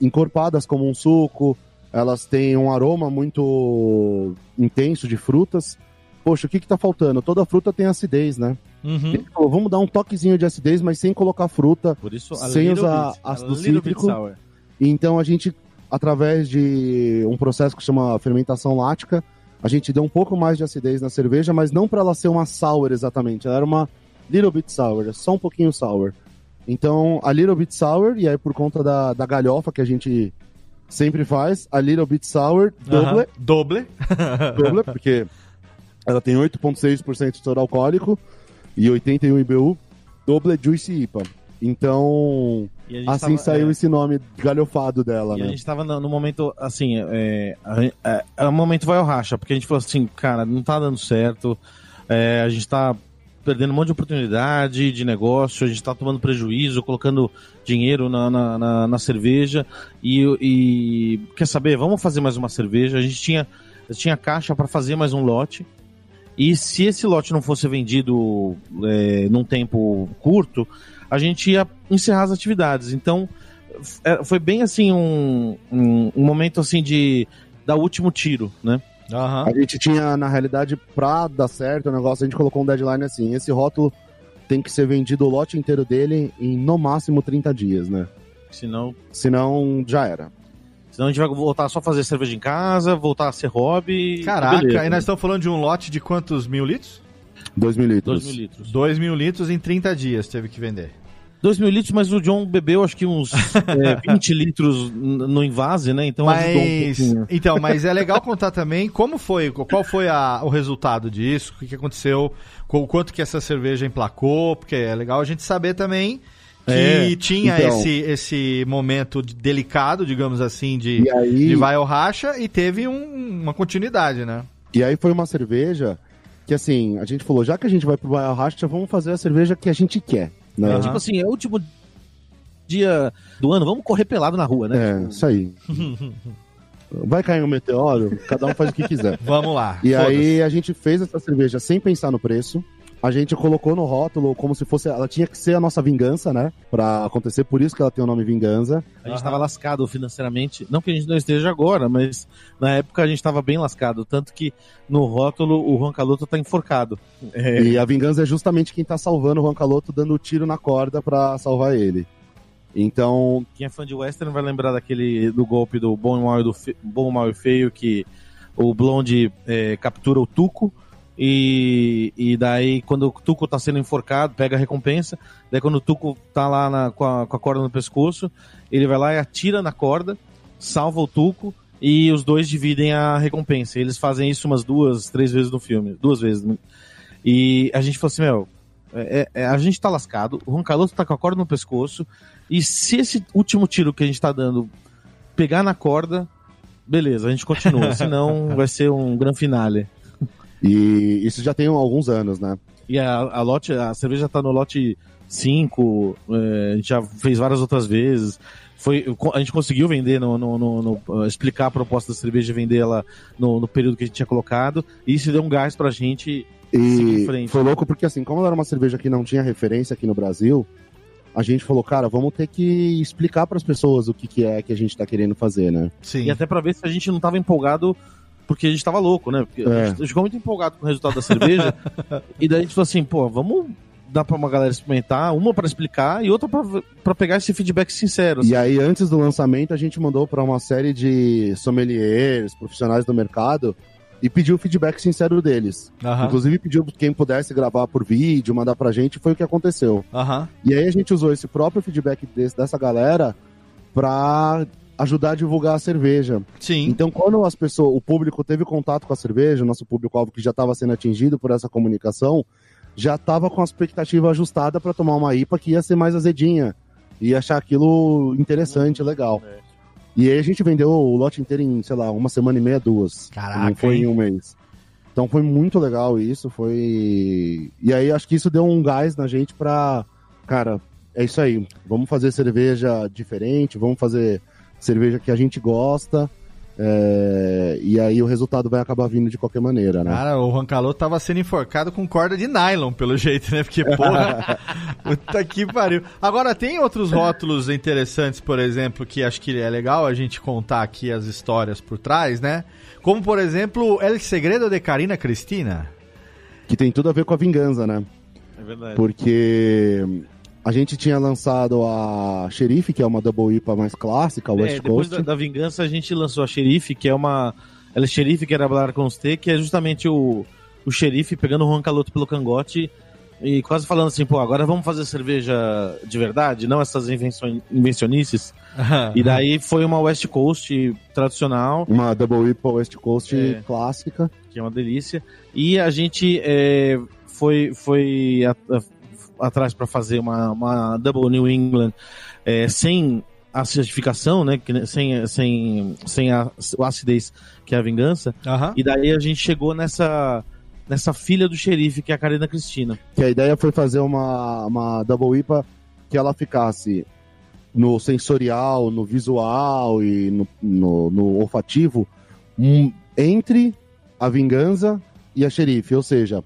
encorpadas como um suco, elas têm um aroma muito intenso de frutas. Poxa, o que que tá faltando? Toda fruta tem acidez, né? Uhum. Ele falou, vamos dar um toquezinho de acidez, mas sem colocar fruta. Por isso, a Sem usar bit, a ácido cítrico. sour. Então a gente, através de um processo que chama fermentação lática, a gente deu um pouco mais de acidez na cerveja, mas não para ela ser uma sour exatamente. Ela era uma little bit sour, só um pouquinho sour. Então, a little bit sour, e aí por conta da, da galhofa que a gente sempre faz, a little bit sour, doble, Doble. doble, porque ela tem 8,6% de teor alcoólico e 81 IBU, doble juicy IPA. Então, a assim tava- saiu é, esse nome galhofado dela, E a né? gente tava no, no momento, assim, é, é, é, é, o momento vai ao racha, porque a gente falou assim, cara, não tá dando certo, é, a gente tá perdendo um monte de oportunidade de negócio, a gente tá tomando prejuízo, colocando dinheiro na, na, na- na cerveja, e, e quer saber, vamos fazer mais uma cerveja, a gente tinha, tinha caixa para fazer mais um lote, e se esse lote não fosse vendido é, num tempo curto, a gente ia encerrar as atividades. Então, é, foi bem assim um, um, um momento assim de dar o último tiro, né? Aham. A gente tinha, na realidade, pra dar certo o negócio, a gente colocou um deadline assim: esse rótulo tem que ser vendido o lote inteiro dele em no máximo 30 dias, né? Senão, Senão já era. Senão a gente vai voltar só a fazer cerveja em casa, voltar a ser hobby. Caraca, beleza, e nós estamos falando de um lote de quantos mil litros? 2 mil litros. 2 mil litros. 2 mil litros em 30 dias teve que vender. 2 mil litros, mas o John bebeu acho que uns é, 20 litros no invase, né? Então ajudou um Mas, pouquinho. então, mas é legal contar também como foi, qual foi a- o resultado disso, o que, aconteceu, com o quanto que essa cerveja emplacou, porque é legal a gente saber também que É, tinha então. esse, esse momento de- delicado, digamos assim, de, aí, de vai ou racha e teve um- uma continuidade, né? e aí foi uma cerveja que, assim, a gente falou: já que a gente vai pro Baia Racha, vamos fazer a cerveja que a gente quer. Né? Aham. Tipo assim, é o último dia do ano, vamos correr pelado na rua, né? É, isso aí. Vai cair um meteoro, cada um faz o que quiser. Vamos lá. E aí a gente fez essa cerveja sem pensar no preço. A gente colocou no rótulo como se fosse. Ela tinha que ser a nossa vingança, né? Pra acontecer, por isso que ela tem o nome Vingança. A gente tava lascado financeiramente. Não que a gente não esteja agora, mas na época a gente tava bem lascado. Tanto que no rótulo o Juan Caloto tá enforcado. É, E a vingança é justamente quem tá salvando o Juan Caloto, dando o tiro na corda pra salvar ele. Então, quem é fã de western vai lembrar daquele do golpe do bom, mal e, do fe... bom mal e feio que o Blonde é, captura o Tuco. E, e daí, quando o Tuco tá sendo enforcado, pega a recompensa. Daí, quando o Tuco tá lá na- com, a, com a corda no pescoço, ele vai lá e atira na corda, salva o Tuco e os dois dividem a recompensa. Eles fazem isso umas duas, três vezes no filme. Duas vezes. E a gente falou assim: Meu, é- é- a gente tá lascado, o Juan Caloto tá com a corda no pescoço. E se esse último tiro que a gente tá dando pegar na corda, beleza, a gente continua. Senão vai ser um gran finale. E isso já tem alguns anos, né? E a, a lote, a cerveja tá no lote 5, é, a gente já fez várias outras vezes. Foi, a gente conseguiu vender, no, no- no- no- explicar a proposta da cerveja e vender ela no, no período que a gente tinha colocado. E isso deu um gás pra gente seguir em E frente. foi louco porque, assim, como ela era uma cerveja que não tinha referência aqui no Brasil, a gente falou, cara, vamos ter que explicar pras pessoas o que, que é que a gente tá querendo fazer, né? Sim. E até pra ver se a gente não tava empolgado porque a gente tava louco, né? Porque É. a gente ficou muito empolgado com o resultado da cerveja. e daí a gente falou assim, pô, vamos dá pra uma galera experimentar, uma pra explicar e outra pra, pra pegar esse feedback sincero. assim. E aí, antes do lançamento, a gente mandou para uma série de sommeliers, profissionais do mercado, e pediu o feedback sincero deles. Aham. Inclusive pediu quem pudesse gravar por vídeo, mandar pra gente, foi o que aconteceu. Aham. E aí a gente usou esse próprio feedback desse- dessa galera pra ajudar a divulgar a cerveja. Sim. Então, quando as pessoas, o público teve contato com a cerveja, o nosso público-alvo que já estava sendo atingido por essa comunicação, já estava com a expectativa ajustada para tomar uma IPA que ia ser mais azedinha. E achar aquilo interessante, legal. E aí a gente vendeu o lote inteiro em, sei lá, uma semana e meia, duas. Caraca, Não foi hein? em um mês. Então foi muito legal isso, foi... E aí acho que isso deu um gás na gente pra... Cara, é isso aí. Vamos fazer cerveja diferente, vamos fazer cerveja que a gente gosta. é, E aí o resultado vai acabar vindo de qualquer maneira, né? Cara, o Juan Calô tava sendo enforcado com corda de nylon, pelo jeito, né? Porque, porra, puta que pariu. Agora, tem outros rótulos interessantes, por exemplo, que acho que é legal a gente contar aqui as histórias por trás, né? Como, por exemplo, El Segredo de Karina Cristina. Que tem tudo a ver com a vingança, né? É verdade. Porque a gente tinha lançado a Xerife, que é uma Double IPA mais clássica, a É, West depois Coast. da, da vingança a gente lançou a xerife, que é uma. Ela é xerife que era com os que é justamente o, o xerife pegando o Juan Caloto pelo cangote e quase falando assim, pô, agora vamos fazer cerveja de verdade, não essas invenções, invencionices. E daí foi uma West Coast tradicional, Uma Double IPA West Coast É. clássica. que é uma delícia. E a gente é, foi, foi a- a- atrás para fazer uma, uma Double New England é, sem a certificação, né? que Sem, sem, sem a, a acidez que é a vingança. Aham. E daí a gente chegou nessa, nessa filha do xerife, que é a Karina Cristina. Que a ideia foi fazer uma, uma Double IPA que ela ficasse no sensorial, no visual e no, no, no olfativo um, entre a vingança e a xerife. Ou seja,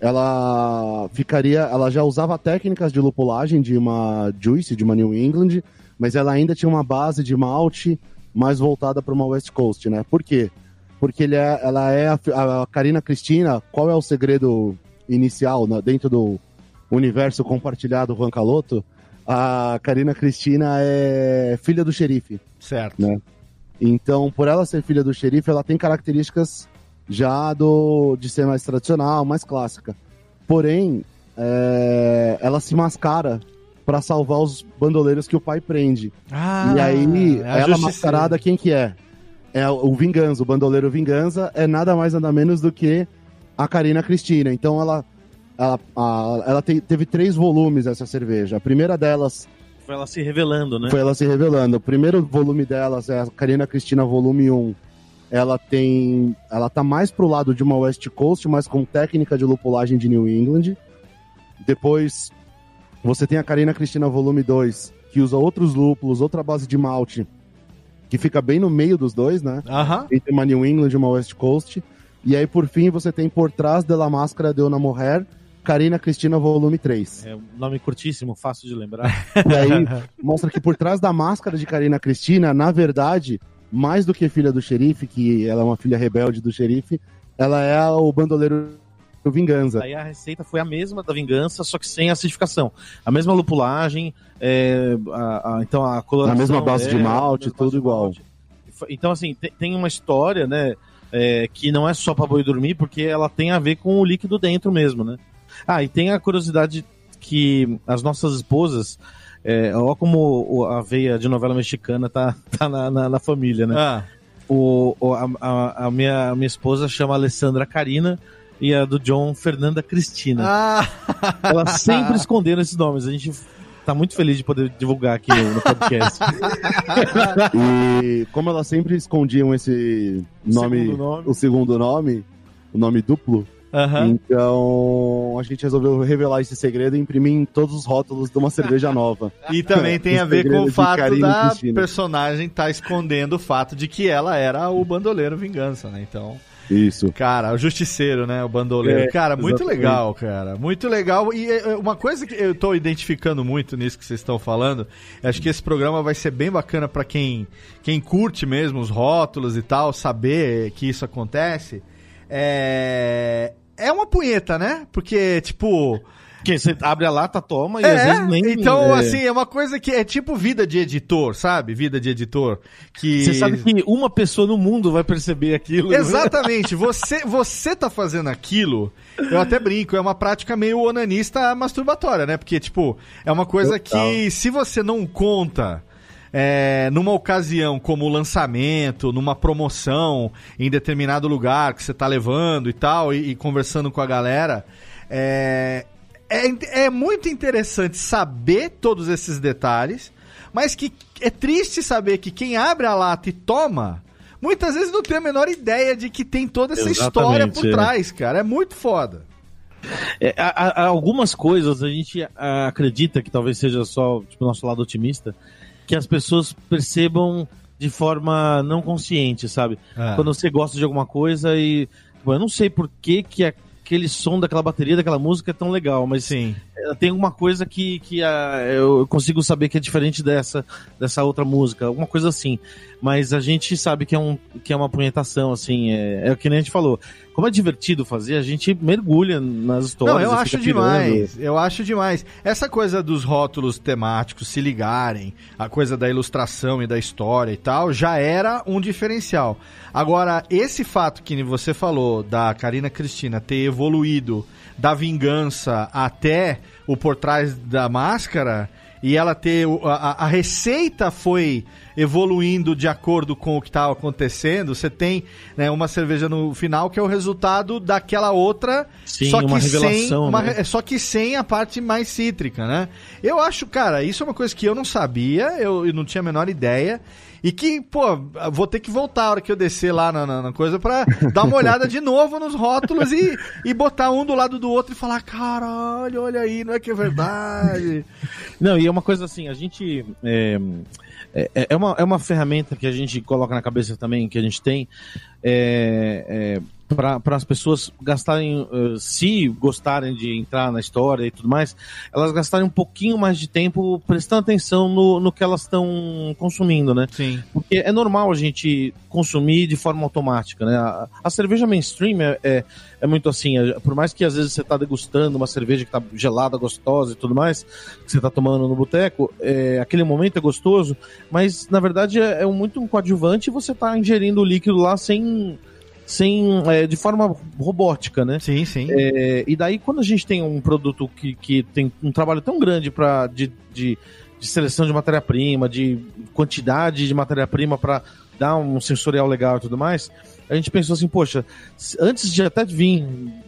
ela ficaria. Ela já usava técnicas de lupulagem de uma Juice, de uma New England, mas ela ainda tinha uma base de malte mais voltada para uma West Coast, né? Por quê? Porque ele é, ela é a, a Karina Cristina. Qual é o segredo inicial né, dentro do universo compartilhado Juan Caloto? A Karina Cristina é filha do xerife. Certo. Né? Então, por ela ser filha do xerife, ela tem características já do de ser mais tradicional, mais clássica. Porém, é, ela se mascara para salvar os bandoleiros que o pai prende. Ah, e aí, é a ela mascarada, quem que é? É o Vingança, o bandoleiro Vingança, é nada mais nada menos do que a Karina Cristina. Então ela, ela, a- ela te- teve três volumes essa cerveja. A primeira delas Foi ela se revelando, né? foi ela se revelando. O primeiro volume delas é a Karina Cristina volume 1. Ela tem, ela tá mais pro lado de uma West Coast, mas com técnica de lupulagem de New England. Depois você tem a Karina Cristina volume 2, que usa outros lúpulos, outra base de malte, que fica bem no meio dos dois, né? Aham. Entre uma New England e uma West Coast. E aí, por fim, você tem Por Trás de la Máscara de Una Mujer, Karina Cristina volume 3. É um nome curtíssimo, fácil de lembrar. E aí mostra que por trás da máscara de Karina Cristina, na verdade, mais do que filha do xerife, que ela é uma filha rebelde do xerife, ela é o bandoleiro do Vingança. Aí a receita foi a mesma da vingança, só que sem acidificação. A mesma lupulagem, é, a- a- então a coloração... A mesma base de dela, malte, tudo de igual. malte. Então, assim, tem, tem uma história, né, é, que não é só pra boi dormir, porque ela tem a ver com o líquido dentro mesmo, né? Ah, e tem a curiosidade que as nossas esposas, é, ó como a veia de novela mexicana tá, tá na, na- na família, né? Ah, O, o- a, a- a minha, a minha esposa chama Alessandra Karina e a do John Fernanda Cristina. ah, Elas sempre esconderam esses nomes. A gente tá muito feliz de poder divulgar aqui no, no podcast. E como elas sempre escondiam esse nome, Segundo nome. o segundo nome, o nome duplo, aham. então a gente resolveu revelar esse segredo e imprimir em todos os rótulos de uma cerveja nova. E também tem a ver com o fato da Cristina. personagem estar escondendo o fato de que ela era o bandoleiro vingança, né? Então, Isso. cara, o justiceiro, né? O bandoleiro. É, cara, muito exatamente. legal, cara. Muito legal. E é, é, uma coisa que eu tô identificando muito nisso que vocês estão falando, acho que esse programa vai ser bem bacana pra quem, quem curte mesmo os rótulos e tal, saber que isso acontece. É, é uma punheta, né? Porque, tipo. Porque você abre a lata, toma e É, às vezes nem. então, é, assim, é uma coisa que é tipo vida de editor, sabe? Vida de editor. Que... Você sabe que uma pessoa no mundo vai perceber aquilo. né? Exatamente, você, você tá fazendo aquilo, eu até brinco, é uma prática meio onanista masturbatória, né? Porque, tipo, é uma coisa Total. que se você não conta é, numa ocasião como lançamento, numa promoção em determinado lugar que você tá levando e tal, e, e conversando com a galera, é, é, é muito interessante saber todos esses detalhes, mas que é triste saber que quem abre a lata e toma, muitas vezes não tem a menor ideia de que tem toda essa história Exatamente, por é. trás, cara. É muito foda. É, há- há algumas coisas a gente ah, acredita que talvez seja só tipo, nosso lado otimista, que as pessoas percebam de forma não consciente, sabe? É. Quando você gosta de alguma coisa e. Bom, eu não sei por que, que aquele som daquela bateria, daquela música é tão legal, mas Sim. eh, tem alguma coisa que, que ah, eu consigo saber que é diferente dessa, dessa outra música, alguma coisa assim. Mas a gente sabe que é, um, que é uma punhetação, assim, é, é o que nem a gente falou. Como é divertido fazer, a gente mergulha nas histórias. Não, eu acho demais. Eu acho demais. Essa coisa dos rótulos temáticos se ligarem, a coisa da ilustração e da história e tal, já era um diferencial. Agora, esse fato que você falou da Karina Cristina ter evoluído da vingança até o por trás da máscara e ela ter a, a- receita foi evoluindo de acordo com o que estava acontecendo. Você tem né, uma cerveja no final que é o resultado daquela outra, Sim, só que uma sem uma né? só que sem a parte mais cítrica, né? Eu acho, cara, isso é uma coisa que eu não sabia, eu, eu não tinha a menor ideia. E que, pô, vou ter que voltar a hora que eu descer lá na, na- na coisa pra dar uma olhada de novo nos rótulos e, e botar um do lado do outro e falar: caralho, olha aí, não é que é verdade. Não, e é uma coisa assim, a gente. É, é, é uma, é uma ferramenta que a gente coloca na cabeça também, que a gente tem, é, para as pessoas gastarem, eh, se gostarem de entrar na história e tudo mais, elas gastarem um pouquinho mais de tempo prestando atenção no, no que elas estão consumindo, né? Sim. Porque é normal a gente consumir de forma automática, né? A, a cerveja mainstream é, é, é muito assim, é- por mais que às vezes você tá degustando uma cerveja que tá gelada, gostosa e tudo mais, que você tá tomando no boteco, é, aquele momento é gostoso, mas na verdade é, é muito um coadjuvante e você tá ingerindo o líquido lá sem, sem é, de forma robótica, né? Sim, sim. É, e daí, quando a gente tem um produto que, que tem um trabalho tão grande pra, de, de, de seleção de matéria-prima, de quantidade de matéria-prima para dar um sensorial legal e tudo mais, a gente pensou assim, poxa, antes de até vir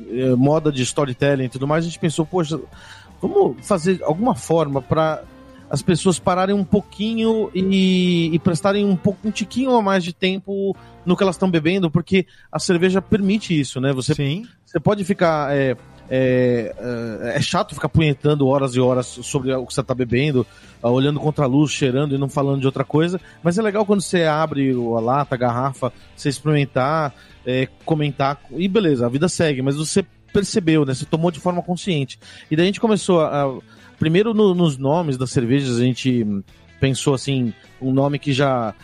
eh, moda de storytelling e tudo mais, a gente pensou, poxa, vamos fazer alguma forma para as pessoas pararem um pouquinho e, e prestarem um pouco um tiquinho a mais de tempo no que elas estão bebendo, porque a cerveja permite isso, né? Você Sim. você pode ficar. É, é, é, é chato ficar punhetando horas e horas sobre o que você tá bebendo, ah, olhando contra a luz, cheirando e não falando de outra coisa. Mas é legal quando você abre a lata, a garrafa, você experimentar, é, comentar, e beleza, a vida segue, mas você percebeu, né? Você tomou de forma consciente. E daí a gente começou a. a- primeiro no- nos nomes das cervejas, a gente pensou assim, um nome que já.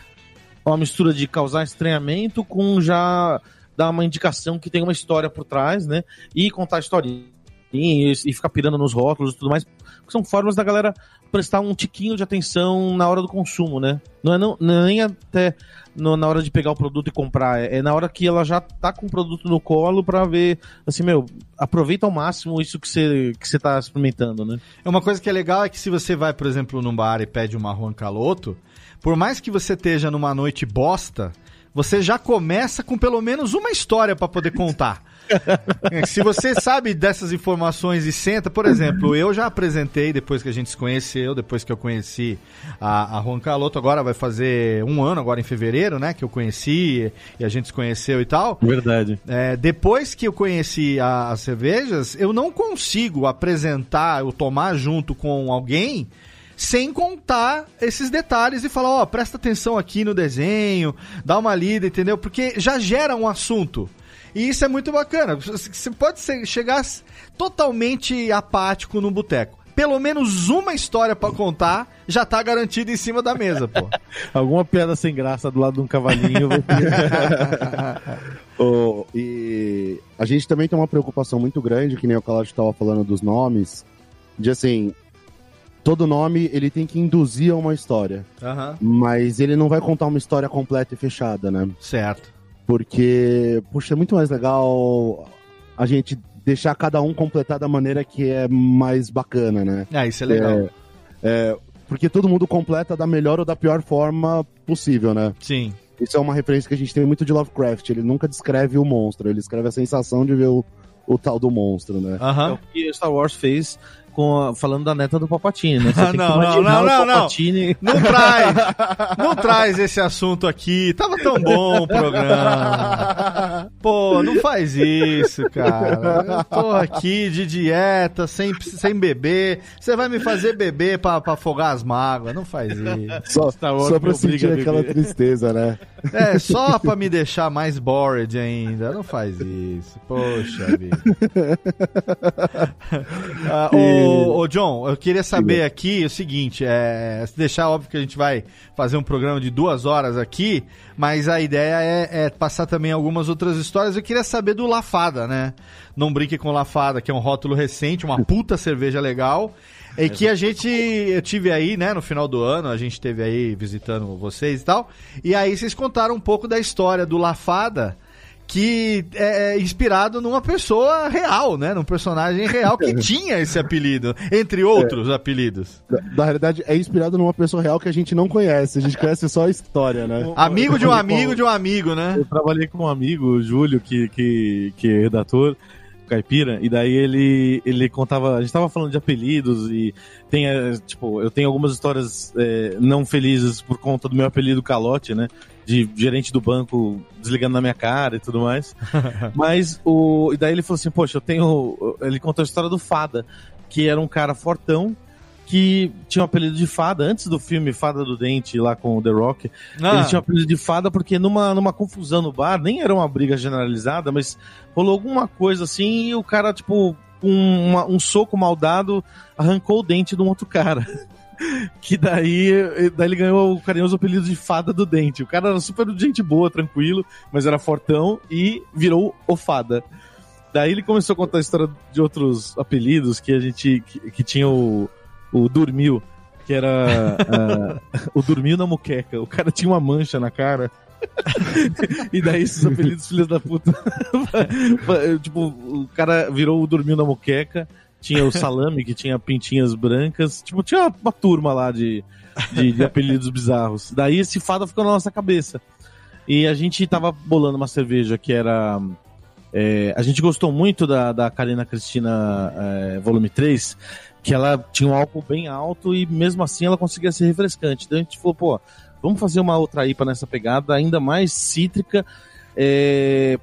Uma mistura de causar estranhamento com já dar uma indicação que tem uma história por trás, né? E contar historinhas e, e ficar pirando nos rótulos e tudo mais. São formas da galera prestar um tiquinho de atenção na hora do consumo, né? Não é, não, é nem até no- na hora de pegar o produto e comprar, é, é na hora que ela já tá com o produto no colo pra ver, assim, meu, aproveita ao máximo isso que você que você tá experimentando, né? É Uma coisa que é legal é que se você vai, por exemplo, num bar e pede uma Juan Caloto, por mais que você esteja numa noite bosta, você já começa com pelo menos uma história pra poder contar. Se você sabe dessas informações e senta, por exemplo, eu já apresentei depois que a gente se conheceu, depois que eu conheci a, a Juan Caloto, agora vai fazer um ano, agora em fevereiro, né, que eu conheci e a gente se conheceu e tal. Verdade. É, depois que eu conheci a- as cervejas, eu não consigo apresentar ou tomar junto com alguém sem contar esses detalhes e falar, ó, presta atenção aqui no desenho, dá uma lida, entendeu? Porque já gera um assunto. E isso é muito bacana. Você pode ser- chegar totalmente apático no boteco. Pelo menos uma história pra contar já tá garantida em cima da mesa, pô. Alguma piada sem graça do lado de um cavalinho. Ô, e a gente também tem uma preocupação muito grande, que nem o Kalash estava falando dos nomes, De assim, todo nome ele tem que induzir a uma história, Aham. mas ele não vai contar uma história completa e fechada, né? Certo. Porque, puxa, é muito mais legal a gente deixar cada um completar da maneira que é mais bacana, né? Ah, isso é legal. É, é, porque todo mundo completa da melhor ou da pior forma possível, né? Sim. Isso é uma referência que a gente tem muito de Lovecraft. Ele nunca descreve o monstro, ele escreve a sensação de ver o, o tal do monstro, né? É Aham. o que Star Wars fez com a- falando da neta do Papatini, né? Você Ah, tem que não, não, não, não, o não. Não traz, não traz esse assunto aqui. Tava tão bom o programa. Pô, não faz isso, cara. Eu tô aqui de dieta, sem, sem beber. Você vai me fazer beber pra, pra afogar as mágoas. Não faz isso. Só, só pra sentir aquela tristeza, né? É, só pra me deixar mais bored ainda. Não faz isso. Poxa vida. Ah, ô, ô, John, eu queria saber aqui o seguinte: é, se deixar óbvio que a gente vai fazer um programa de duas horas aqui, mas a ideia é, é passar também algumas outras histórias. Eu queria saber do Lafada, né? Não brinque com Lafada, que é um rótulo recente, uma puta cerveja legal. E que a gente, eu tive aí, né, no final do ano, a gente teve aí visitando vocês e tal. E aí vocês contaram um pouco da história do Lafada, que é é inspirado numa pessoa real, né? Num personagem real que tinha esse apelido, entre outros apelidos. Na, na realidade, é inspirado numa pessoa real que a gente não conhece. A gente conhece só a história, né? Amigo de um amigo de um amigo, né? Eu trabalhei com um amigo, o Júlio, que, que, que é redator, caipira, e daí ele, ele contava. A gente tava falando de apelidos e tem, eh, tipo, eu tenho algumas histórias eh, não felizes por conta do meu apelido Calote, né? De gerente do banco desligando na minha cara e tudo mais. Mas o. E daí ele falou assim, poxa, eu tenho. Ele contou a história do Fada, que era um cara fortão. Que tinha o apelido de Fada antes do filme Fada do Dente lá com o The Rock. Ah, Ele tinha o apelido de fada porque numa, numa confusão no bar, nem era uma briga generalizada, mas rolou alguma coisa assim e o cara, tipo, um, uma- um soco mal dado arrancou o dente de um outro cara. Que daí, daí ele ganhou o carinhoso apelido de fada do dente. O cara era super gente boa, tranquilo, mas era fortão e virou o fada. Daí ele começou a contar a história de outros apelidos que a gente. que, que tinha o, o Dormiu, que era. ah, o Dormiu na muqueca. O cara tinha uma mancha na cara. e daí esses apelidos, filhos da puta. tipo, o cara virou o Dormiu na muqueca. Tinha o Salame, que tinha pintinhas brancas. Tipo, tinha uma, turma lá de, de, de apelidos bizarros. Daí esse fada ficou na nossa cabeça. E a gente tava bolando uma cerveja que era. é, a gente gostou muito da, da Karina Cristina é, volume 3, que ela tinha um álcool bem alto e mesmo assim ela conseguia ser refrescante. Então a gente falou, pô, vamos fazer uma outra IPA nessa pegada ainda mais cítrica. É,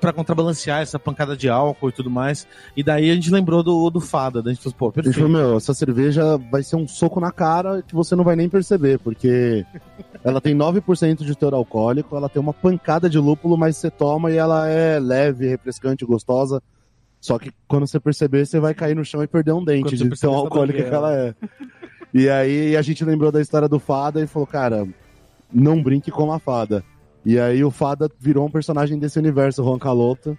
para contrabalancear essa pancada de álcool e tudo mais. E daí a gente lembrou do, do Fada. Daí a gente falou, pô, A gente falou, perfeito. meu, essa cerveja vai ser um soco na cara que você não vai nem perceber, porque ela tem 9% de teor alcoólico, ela tem uma pancada de lúpulo, mas você toma e ela é leve, refrescante, gostosa. Só que quando você perceber, você vai cair no chão e perder um dente de tão tá alcoólica que ela é. E aí a gente lembrou da história do Fada e falou, cara, não brinque com a Fada. E aí o Fada virou um personagem desse universo, Juan Caloto,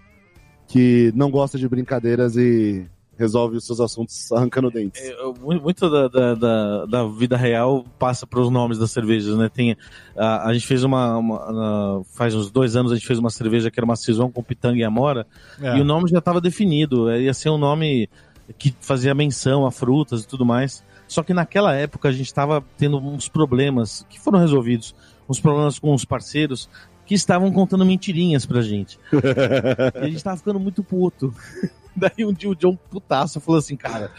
que não gosta de brincadeiras e resolve os seus assuntos arrancando dentes. É, mu- Muito da, da, da, da vida real passa para os nomes das cervejas, né? Tem, a, a gente fez uma, uma- Faz uns dois anos a gente fez uma cerveja que era uma saison com pitanga e amora, é. e o nome já estava definido. é, Ia ser um nome que fazia menção a frutas e tudo mais. Só que naquela época a gente estava tendo uns problemas que foram resolvidos, uns problemas com os parceiros que estavam contando mentirinhas pra gente. E a gente tava ficando muito puto. Daí um dia o John putaço falou assim, cara.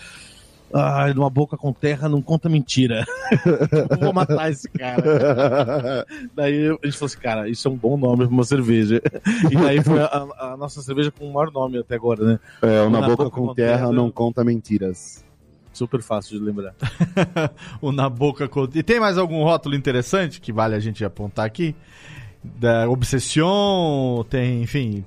Ai, numa boca com terra não conta mentira. Vou matar esse cara. Daí a gente falou assim, cara, isso é um bom nome pra uma cerveja. E daí foi a, a nossa cerveja com o maior nome até agora, né? É, Na boca, Boca com, com terra, Terra. não conta mentiras. Super fácil de lembrar. o Na Boca. E tem mais algum rótulo interessante que vale a gente apontar aqui? Da Obsession, tem, enfim.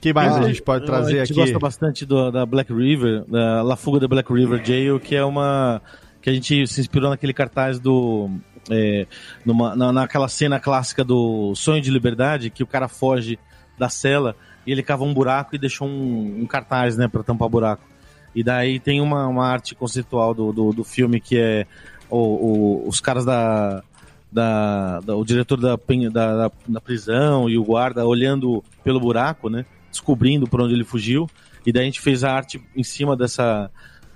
que mais Ah, a gente pode trazer a gente aqui? gosta bastante do- da Black River, da La Fuga da Black River Jail, que é uma. que a gente se inspirou naquele cartaz do. é, numa, na, naquela cena clássica do Sonho de Liberdade, que o cara foge da cela e ele cava um buraco e deixou um, um cartaz, né, pra tampar buraco. E daí tem uma, uma arte conceitual do, do, do filme que é o, o- os caras da, da, da- o diretor da, da, da, prisão e o guarda olhando pelo buraco, né? Descobrindo por onde ele fugiu. E daí a gente fez a arte em cima dessa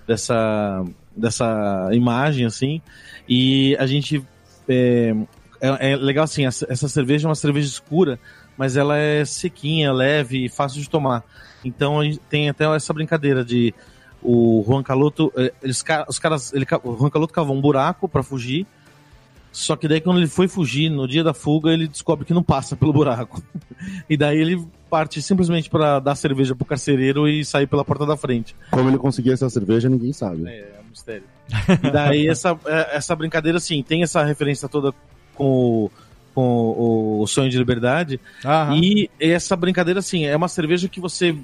dessa dessa imagem assim. E a gente é, é, é legal assim, essa, essa cerveja é uma cerveja escura, mas ela é sequinha, leve e fácil de tomar. Então tem até essa brincadeira de o Juan Caloto, eh, eles, os caras, ele, o Juan Caloto cavou um buraco pra fugir. Só que daí quando ele foi fugir, no dia da fuga, ele descobre que não passa pelo buraco. e daí ele parte simplesmente pra dar cerveja pro carcereiro e sair pela porta da frente. Como ele conseguia essa cerveja, ninguém sabe. É, é um mistério. E daí essa, é, essa brincadeira, assim, tem essa referência toda com o, com o, o Sonho de Liberdade. Aham. E essa brincadeira, assim, é uma cerveja que você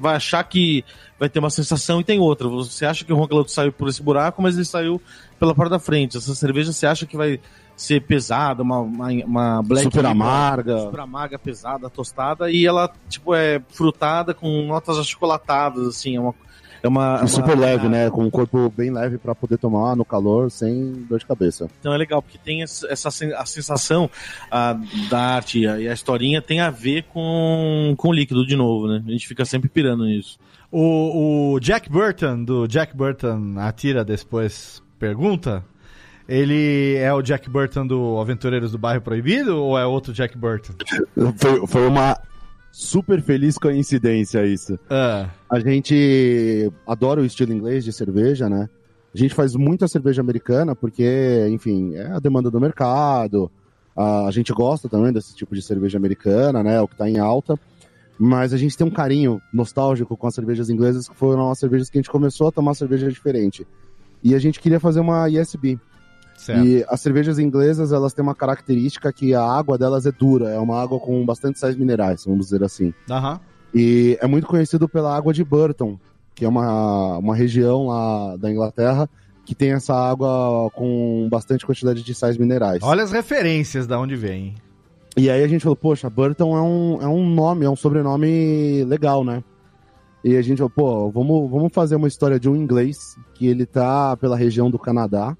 vai achar que vai ter uma sensação e tem outra. Você acha que o Juan Caloto saiu por esse buraco, mas ele saiu pela porta da frente. Essa cerveja você acha que vai ser pesada, uma, uma, uma black Super amarga. super amarga, pesada, tostada, e ela, tipo, é frutada com notas achocolatadas, assim, é uma... É uma, E uma- super leve, né? Com um corpo bem leve pra poder tomar no calor sem dor de cabeça. Então é legal, porque tem essa, a sensação a, da arte e a, a historinha tem a ver com, com o líquido de novo, né? A gente fica sempre pirando nisso. O, o Jack Burton, do Jack Burton Atira Depois Pergunta, ele é o Jack Burton do Aventureiros do Bairro Proibido ou é outro Jack Burton? Foi, foi uma super feliz coincidência isso. Ah, A gente adora o estilo inglês de cerveja, né? A gente faz muita cerveja americana porque, enfim, é a demanda do mercado. A gente gosta também desse tipo de cerveja americana, né? O que tá em alta. Mas a gente tem um carinho nostálgico com as cervejas inglesas, que foram as cervejas que a gente começou a tomar cerveja diferente. E a gente queria fazer uma ISB. Certo. E as cervejas inglesas, elas têm uma característica que a água delas é dura, é uma água com bastante sais minerais, vamos dizer assim. Aham. E é muito conhecido pela água de Burton, que é uma, uma região lá da Inglaterra que tem essa água com bastante quantidade de sais minerais. Olha as referências da onde vem. E aí a gente falou, poxa, Burton é um, é um nome, é um sobrenome legal, né? E a gente falou, pô, vamos, vamos fazer uma história de um inglês que ele tá pela região do Canadá.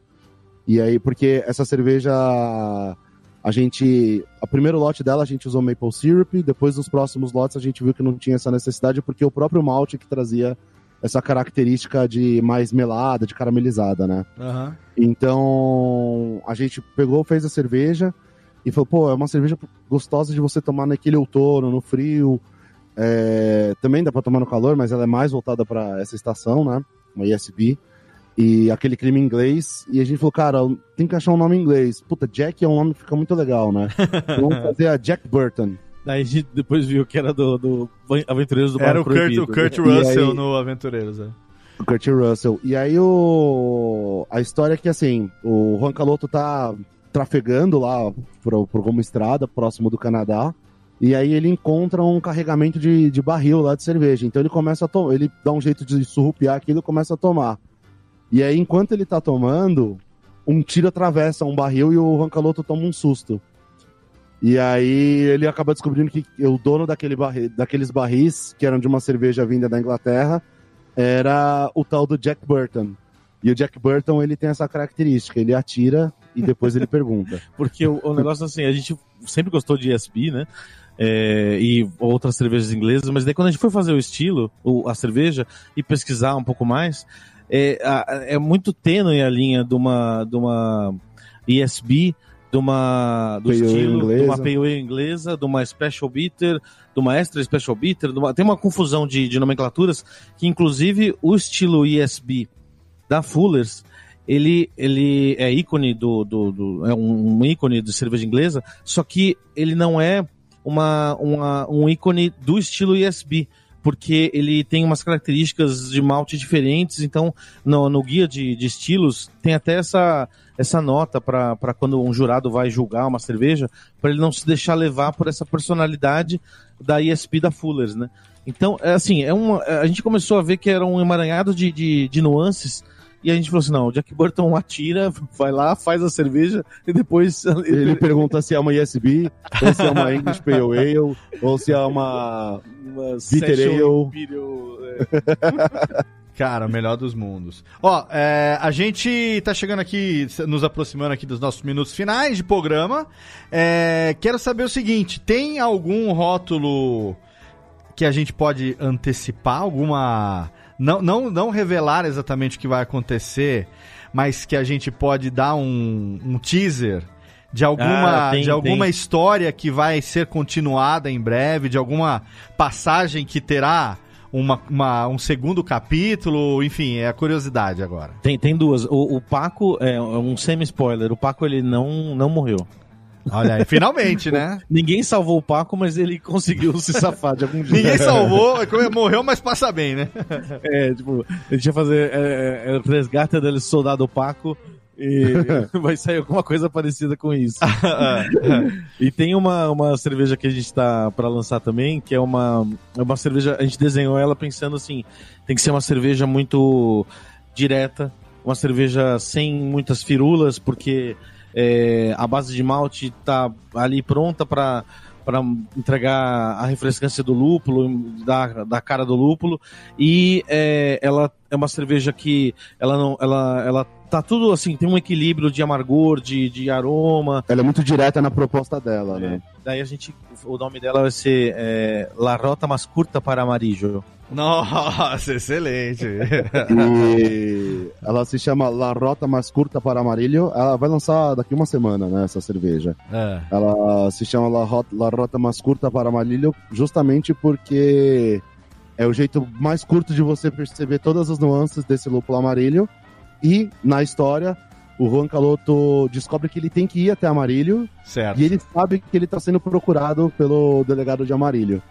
E aí, porque essa cerveja, a gente. O primeiro lote dela a gente usou maple syrup, depois dos próximos lotes a gente viu que não tinha essa necessidade, porque o próprio malte que trazia essa característica de mais melada, de caramelizada, né? Aham. Então, a gente pegou, fez a cerveja e falou, pô, é uma cerveja gostosa de você tomar naquele outono, no frio. É, também dá pra tomar no calor, mas ela é mais voltada para essa estação, né? Uma ISB. E aquele clima inglês. E a gente falou, cara, tem que achar um nome em inglês. Puta, Jack é um nome que fica muito legal, né? Vamos fazer a Jack Burton. Daí a gente depois viu que era do, do Aventureiros do Era o Kurt, o Kurt Russell aí- no Aventureiros. é. O Kurt Russell. E aí o... a história é que, assim, o Juan Caloto tá trafegando lá pro, pro rumo estrada, próximo do Canadá. E aí ele encontra um carregamento de, de barril lá de cerveja. Então ele começa a tomar, ele dá um jeito de surrupiar aquilo e começa a tomar. E aí, enquanto ele tá tomando, um tiro atravessa um barril e o Juan Caloto toma um susto. E aí ele acaba descobrindo que o dono daquele barri, daqueles barris, que eram de uma cerveja vinda da Inglaterra, era o tal do Jack Burton. E o Jack Burton, ele tem essa característica, ele atira e depois ele pergunta. Porque o, o negócio assim, a gente sempre gostou de ESB, né? É, e outras cervejas inglesas, mas daí quando a gente foi fazer o estilo, o- a cerveja, e pesquisar um pouco mais, é, é muito tênue a linha de uma, de uma ESB, de uma do estilo, de inglesa. uma Pale Ale inglesa, de uma Special Bitter, de uma Extra Special Bitter, de uma- tem uma confusão de, de nomenclaturas que inclusive o estilo ESB da Fullers ele, ele é ícone do, do, do- é um, um ícone de cerveja inglesa, só que ele não é uma, uma, um ícone do estilo ESB, porque ele tem umas características de malte diferentes, então no, no guia de, de estilos tem até essa, essa nota para quando um jurado vai julgar uma cerveja, para ele não se deixar levar por essa personalidade da ESB da Fullers, né? Então, é assim, é uma, a gente começou a ver que era um emaranhado de, de, de nuances e a gente falou assim: não, o Jack Burton atira, vai lá, faz a cerveja e depois. Ele pergunta se é uma ISB, ou se é uma English Pale Ale, ou se é uma uma Bitter Ale. Imperial, é. Cara, o melhor dos mundos. Ó, é, a gente tá chegando aqui, nos aproximando aqui dos nossos minutos finais de programa. É, quero saber o seguinte: tem algum rótulo que a gente pode antecipar? Alguma. Não, não, não revelar exatamente o que vai acontecer, mas que a gente pode dar um, um teaser de alguma, Ah, tem- de alguma tem. história que vai ser continuada em breve, de alguma passagem que terá uma, uma- um segundo capítulo, enfim, é a curiosidade agora. Tem, tem duas. O, o Paco, é um semi-spoiler, o Paco ele não, não morreu. Olha aí, finalmente, né? Ninguém salvou o Paco, mas ele conseguiu se safar de algum jeito. Ninguém salvou, morreu, mas passa bem, né? É, tipo, a gente ia fazer é, é, resgate del soldado Paco e vai sair alguma coisa parecida com isso. E tem uma, uma cerveja que a gente tá pra lançar também, que é uma, é uma cerveja, a gente desenhou ela pensando assim, tem que ser uma cerveja muito direta, uma cerveja sem muitas firulas, porque é, a base de malte tá ali pronta para para entregar a refrescância do lúpulo, da, da cara do lúpulo, e é, ela é uma cerveja que ela não, ela, ela tá tudo assim, tem um equilíbrio de amargor, de, de aroma, Ela é muito direta na proposta dela, né? Daí a gente. O nome dela vai ser é, La Rota Mais Curta para Amarillo. Nossa, excelente. E ela se chama La Rota Mais Curta para Amarillo. Ela vai lançar daqui uma semana, né, essa cerveja. É. Ela se chama La Rota, La Rota Mais Curta para Amarillo justamente porque é o jeito mais curto de você perceber todas as nuances desse lúpulo amarillo. E, na história, o Juan Caloto descobre que ele tem que ir até Amarillo Certo. e ele sabe que ele está sendo procurado pelo delegado de Amarillo.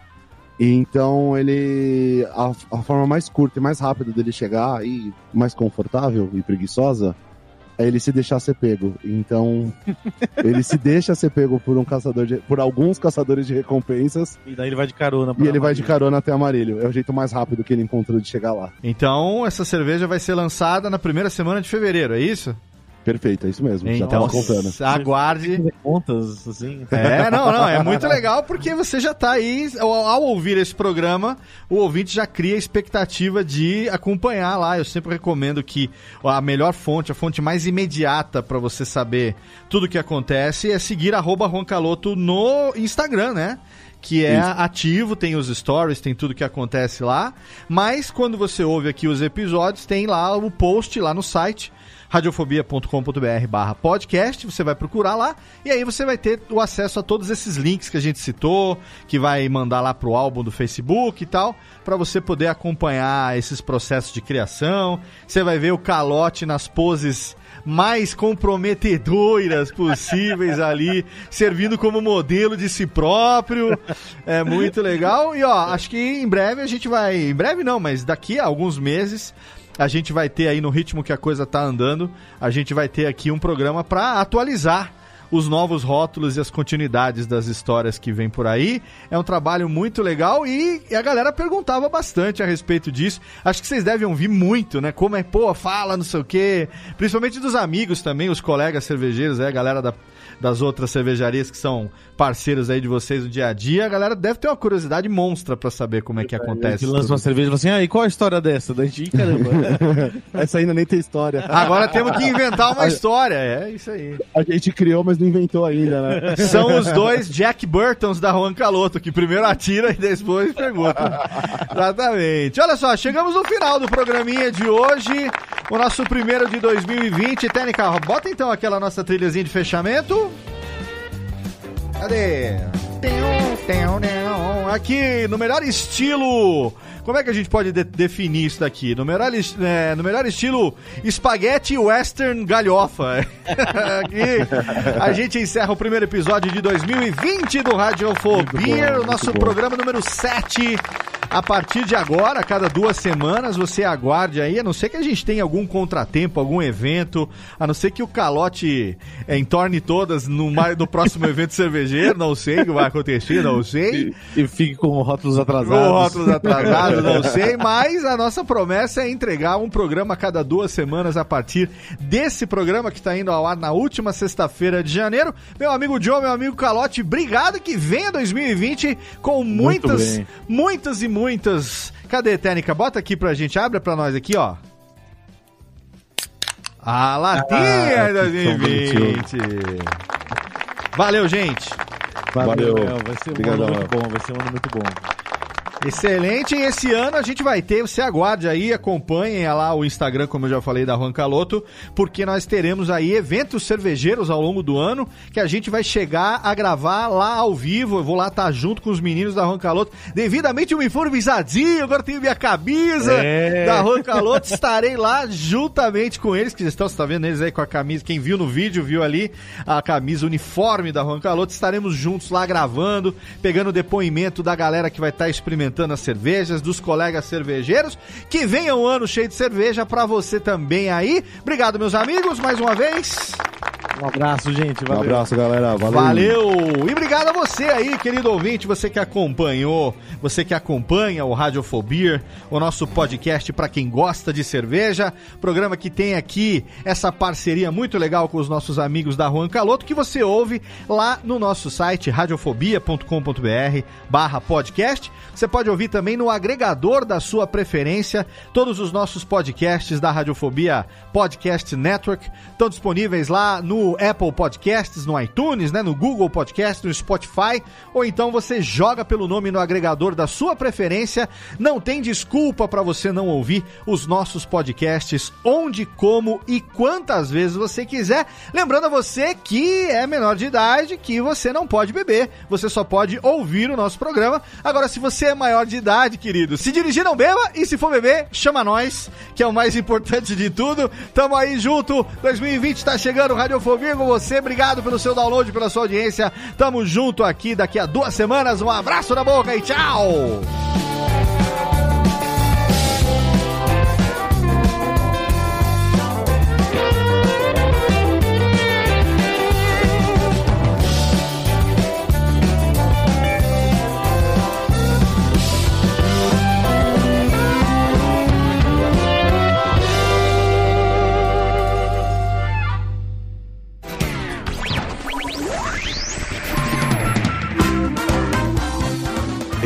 E Então ele. A, a forma mais curta e mais rápida dele chegar e mais confortável e preguiçosa é ele se deixar ser pego. Então ele se deixa ser pego por um caçador de, por alguns caçadores de recompensas E daí ele vai de carona. e ele vai de carona até Amarillo. É o jeito mais rápido que ele encontrou de chegar lá. Então, essa cerveja vai ser lançada na primeira semana de fevereiro, é isso? Perfeito, é isso mesmo. já Então, tava contando. aguarde. Contas, assim. É, não, não, é muito legal porque você já tá aí, ao, ao ouvir esse programa, o ouvinte já cria a expectativa de acompanhar lá. Eu sempre recomendo que a melhor fonte, a fonte mais imediata para você saber tudo o que acontece é seguir arroba Roncaloto no Instagram, né? Que é Isso. ativo, tem os stories, tem tudo que acontece lá. Mas quando você ouve aqui os episódios, tem lá o post lá no site radiofobia.com.br barra podcast, você vai procurar lá e aí você vai ter o acesso a todos esses links que a gente citou, que vai mandar lá pro álbum do Facebook e tal, para você poder acompanhar esses processos de criação. Você vai ver o calote nas poses mais comprometedoras possíveis ali, servindo como modelo de si próprio. É muito legal. E ó, acho que em breve a gente vai. Em breve não, mas daqui a alguns meses. A gente vai ter aí no ritmo que a coisa tá andando, a gente vai ter aqui um programa para atualizar os novos rótulos e as continuidades das histórias que vem por aí. É um trabalho muito legal e a galera perguntava bastante a respeito disso. Acho que vocês devem ouvir muito, né? Como é, pô, fala, não sei o quê. Principalmente dos amigos também, os colegas cervejeiros, aí, a galera da- das outras cervejarias que são parceiros aí de vocês no dia a dia. A galera deve ter uma curiosidade monstra para saber como é que acontece. Que lança uma cerveja e fala assim, ah, e qual a história dessa? Daí a gente, "Ih, caramba. Essa ainda nem tem história. Agora temos que inventar uma história. É isso aí. A gente criou, mas não inventou ainda, né? São os dois Jack Burtons da Juan Caloto, que primeiro atira e depois pergunta. Exatamente. Olha só, chegamos no final do programinha de hoje, o nosso primeiro de 2020. Técnica, bota então aquela nossa trilhazinha de fechamento. Cadê? Aqui, no melhor estilo. Como é que a gente pode de- definir isso daqui? No melhor, é, no melhor estilo espaguete western galhofa. Aqui a gente encerra o primeiro episódio de 2020 do Radiofobia, o nosso programa número 7. A partir de agora, a cada duas semanas, você aguarde aí, a não ser que a gente tenha algum contratempo, algum evento, a não ser que o calote é, entorne todas no, no próximo evento cervejeiro, não sei o que vai acontecer, não sei. E, e fique com rótulos atrasados. Ou rótulos atrasados, não sei, mas a nossa promessa é entregar um programa a cada duas semanas a partir desse programa que está indo ao ar na última sexta-feira de janeiro. Meu amigo John, meu amigo Calote, obrigado que venha 2020 com muitas, muitas e muitas Cadê, Técnica? Bota aqui pra gente, abre pra nós aqui, ó. A latinha Ah, de que 2020. Valeu, gente. Valeu, Valeu. Vai ser um ano muito bom, vai ser um ano muito bom. Excelente, e esse ano a gente vai ter, você aguarde aí, acompanhem lá o Instagram, como eu já falei, da Juan Caloto, porque nós teremos aí eventos cervejeiros ao longo do ano, que a gente vai chegar a gravar lá ao vivo, eu vou lá estar junto com os meninos da Juan Caloto, devidamente uniformizadinho, agora tenho minha camisa É. da Juan Caloto, estarei lá juntamente com eles, que estão, você tá vendo eles aí com a camisa, quem viu no vídeo, viu ali a camisa uniforme da Juan Caloto, estaremos juntos lá gravando, pegando o depoimento da galera que vai estar experimentando as cervejas, dos colegas cervejeiros, que venha um ano cheio de cerveja pra você também aí. Obrigado, meus amigos, mais uma vez. Um abraço, gente. Um Valeu. abraço, galera. Valeu. Valeu! E obrigado a você aí, querido ouvinte, você que acompanhou, você que acompanha o Radiofobia, o nosso podcast para quem gosta de cerveja, programa que tem aqui essa parceria muito legal com os nossos amigos da Juan Caloto, que você ouve lá no nosso site radiofobia.com.br barra podcast. Você pode ouvir também no agregador da sua preferência. Todos os nossos podcasts da Radiofobia Podcast Network estão disponíveis lá no Apple Podcasts, no iTunes, né, no Google Podcast, no Spotify, ou então você joga pelo nome no agregador da sua preferência. Não tem desculpa para você não ouvir os nossos podcasts onde, como e quantas vezes você quiser. Lembrando a você que é menor de idade, que você não pode beber, você só pode ouvir o nosso programa. Agora, se você é maior de idade, querido, se dirigir não beba e se for beber, chama nós, que é o mais importante de tudo. Tamo aí junto, 2020 tá chegando, Radiofobia com você. Obrigado pelo seu download, pela sua audiência. Tamo junto aqui daqui a duas semanas. Um abraço na boca e tchau!